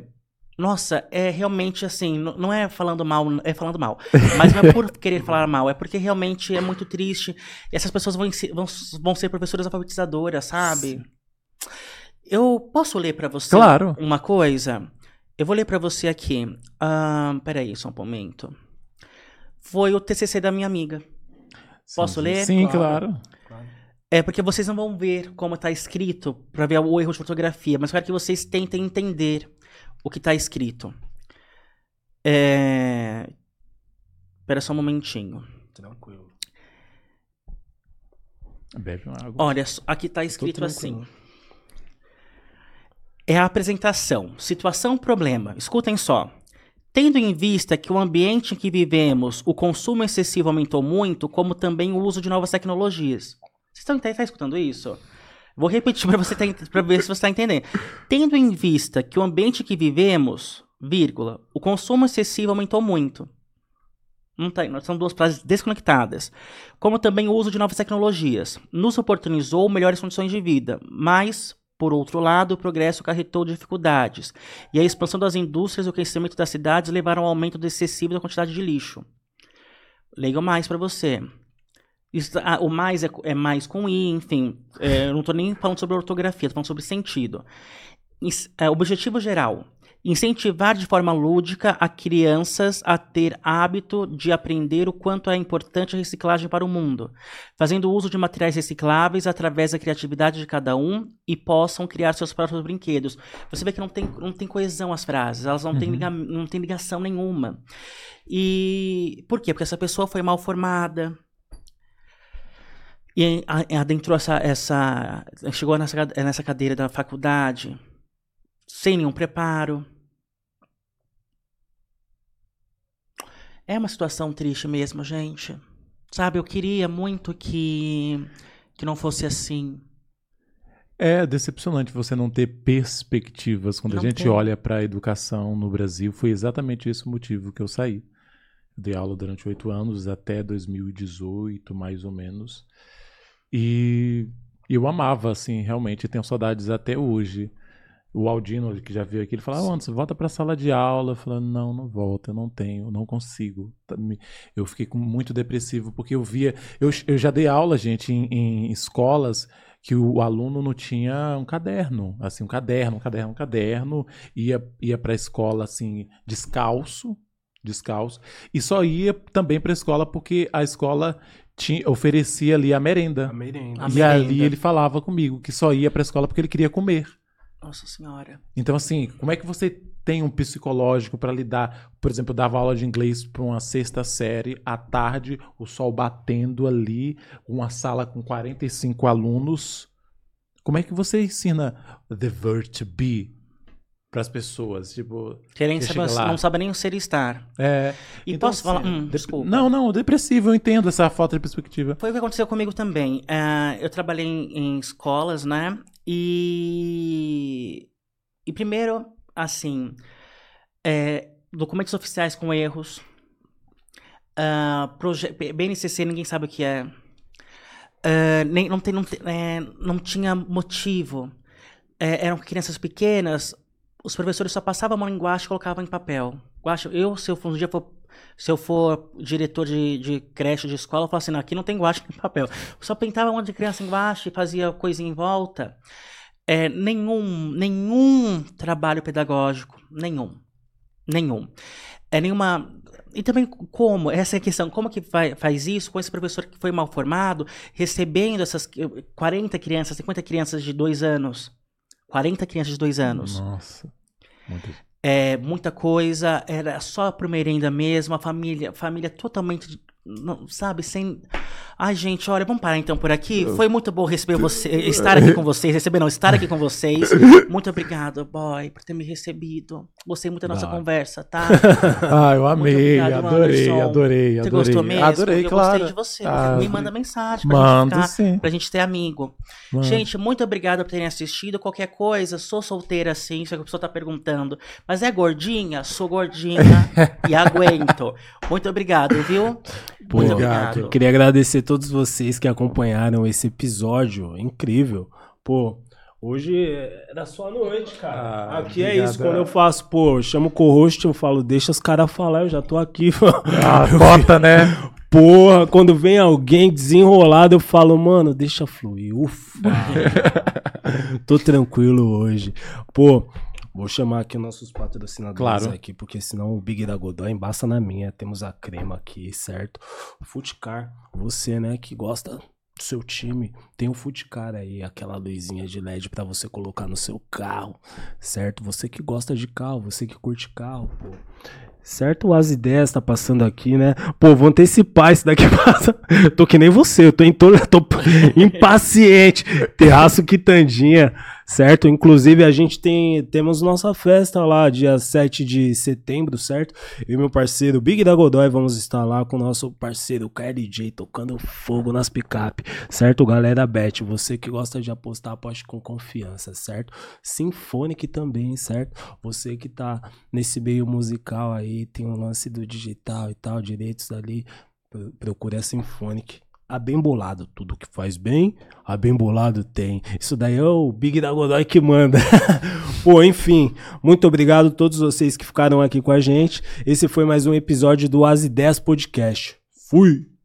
Nossa, é realmente assim, não é falando mal, é falando mal. Mas não é por querer falar mal, é porque realmente é muito triste. E essas pessoas vão, vão, vão ser professoras alfabetizadoras, sabe? Eu posso ler para você claro. uma coisa? Eu vou ler para você aqui. Uh, peraí, só um momento. Foi o TCC da minha amiga. Posso sim, ler? Sim, claro. É porque vocês não vão ver como está escrito para ver o erro de fotografia, mas eu quero que vocês tentem entender o que está escrito. É... Espera só um momentinho. Tranquilo. Bebe uma água. Olha, aqui está escrito assim. É a apresentação. Situação, problema. Escutem só. Tendo em vista que o ambiente em que vivemos, o consumo excessivo aumentou muito, como também o uso de novas tecnologias. Vocês estão tá, tá escutando isso? Vou repetir para você tá, para ver se você está entendendo. Tendo em vista que o ambiente que vivemos, vírgula, o consumo excessivo aumentou muito. Não tem, são duas frases desconectadas. Como também o uso de novas tecnologias. Nos oportunizou melhores condições de vida, mas, por outro lado, o progresso carretou dificuldades. E a expansão das indústrias e o crescimento das cidades levaram ao aumento excessivo da quantidade de lixo. Leio mais para você. Isso, ah, o mais é, é, mais com i, enfim. É, eu não estou nem falando sobre ortografia, estou falando sobre sentido. é, objetivo geral: incentivar de forma lúdica a crianças a ter hábito de aprender o quanto é importante a reciclagem para o mundo, fazendo uso de materiais recicláveis através da criatividade de cada um e possam criar seus próprios brinquedos. Você vê que não tem, não tem coesão as frases, elas não, uhum. têm, não têm ligação nenhuma. E por quê? Porque essa pessoa foi mal formada e adentrou essa, essa. Chegou nessa, nessa cadeira da faculdade sem nenhum preparo. É uma situação triste mesmo, gente. Sabe, eu queria muito que, que não fosse assim. É decepcionante você não ter perspectivas. Quando não a gente tem. olha para a educação no Brasil, foi exatamente esse o motivo que eu saí. Dei aula durante oito anos, até 2018, mais ou menos. E eu amava, assim, realmente, tenho saudades até hoje. O Aldino, que já veio aqui, ele falava, ah, Anderson, volta para a sala de aula. Eu falei, não, não volta, eu não tenho, não consigo. Tá, eu fiquei muito depressivo, porque eu via. Eu, eu já dei aula, gente, em, em escolas que o aluno não tinha um caderno, assim, um caderno, um caderno, um caderno, ia, ia para a escola, assim, descalço, descalço, e só ia também para a escola porque a escola tinha, oferecia ali a merenda. A merenda. A e merenda. ali ele falava comigo que só ia para a escola porque ele queria comer. Nossa senhora. Então assim, como é que você tem um psicológico para lidar? Por exemplo, eu dava aula de inglês para uma sexta série à tarde, o sol batendo ali, uma sala com 45 alunos. Como é que você ensina the verb to be? Para as pessoas, tipo, querem saber, não sabe nem o ser estar. É. E então, posso assim, falar, hum, desculpa. Não, não, depressivo, eu entendo essa falta de perspectiva. Foi o que aconteceu comigo também. Uh, eu trabalhei em, em, escolas, né? E e primeiro, assim, é, documentos oficiais com erros, Uh, BNCC, ninguém sabe o que é. Uh, nem, não, tem, não, é, não tinha motivo. É, eram crianças pequenas, os professores só passavam a mão em guache e colocavam em papel. Guache, eu, se eu for, um dia for, se eu for diretor de, de creche, de escola, eu falo assim, não, aqui não tem guache nem papel. Só pintava mão de criança em guache, fazia coisinha em volta. É, nenhum, nenhum trabalho pedagógico, nenhum, nenhum. É nenhuma e também como, essa é a questão, como que vai, faz isso com esse professor que foi mal formado, recebendo essas 40 crianças, 50 crianças de dois anos. 40 crianças de dois anos. Nossa. Muito... É, muita coisa, era só a merenda mesmo, a família, família totalmente não, sabe, sem. Ai, gente, olha, vamos parar então por aqui. Foi muito bom receber você, estar aqui com vocês, receber não, estar aqui com vocês. Muito obrigado, boy, por ter me recebido. Gostei muito da nossa conversa, tá? Ah, eu amei, obrigado, adorei, Anderson. adorei, Você adorei. gostou mesmo? Adorei, eu claro. gostei de você. Ah, me manda mensagem pra manda, gente ficar, sim. pra gente ter amigo. Manda. Gente, muito obrigado por terem assistido. Qualquer coisa, sou solteira sim, se a pessoa tá perguntando. Mas é gordinha? Sou gordinha e aguento. Muito obrigado, viu? Pô, Muito obrigado. Queria agradecer todos vocês que acompanharam esse episódio incrível. Pô, hoje era só a noite, cara. Ah, aqui é isso, quando eu faço, pô, eu chamo o co-host, eu falo, deixa os caras falar, eu já tô aqui. Ah, bota, né? Porra, quando vem alguém desenrolado, eu falo, mano, deixa fluir. Ufa. tô tranquilo hoje. Pô, Vou chamar aqui nossos patrocinadores claro. aqui, porque senão o Big da Godoy embaça na minha. Temos a crema aqui, certo? Footcar, você, né, que gosta do seu time, tem o Footcar aí, aquela luzinha de LED para você colocar no seu carro, certo? Você que gosta de carro, você que curte carro, pô. Certo, o As Ideias tá passando aqui, né? Pô, vou antecipar isso daqui passa. tô que nem você, eu tô, em to... tô impaciente. Terraço Quitandinha certo? Inclusive, a gente tem temos nossa festa lá, dia 7 de setembro, certo? E meu parceiro Big da Godoy vamos estar lá com o nosso parceiro KLJ tocando fogo nas picape, certo? Galera Bet, você que gosta de apostar, aposte com confiança, certo? Symphonic também, certo? Você que tá nesse meio musical aí, tem um lance do digital e tal, direitos ali, procure a Symphonic a bem bolado. Tudo que faz bem, a bem bolado tem. Isso daí é o Big da Godoy que manda. Pô, enfim, muito obrigado a todos vocês que ficaram aqui com a gente. Esse foi mais um episódio do As Ideias Podcast. Fui!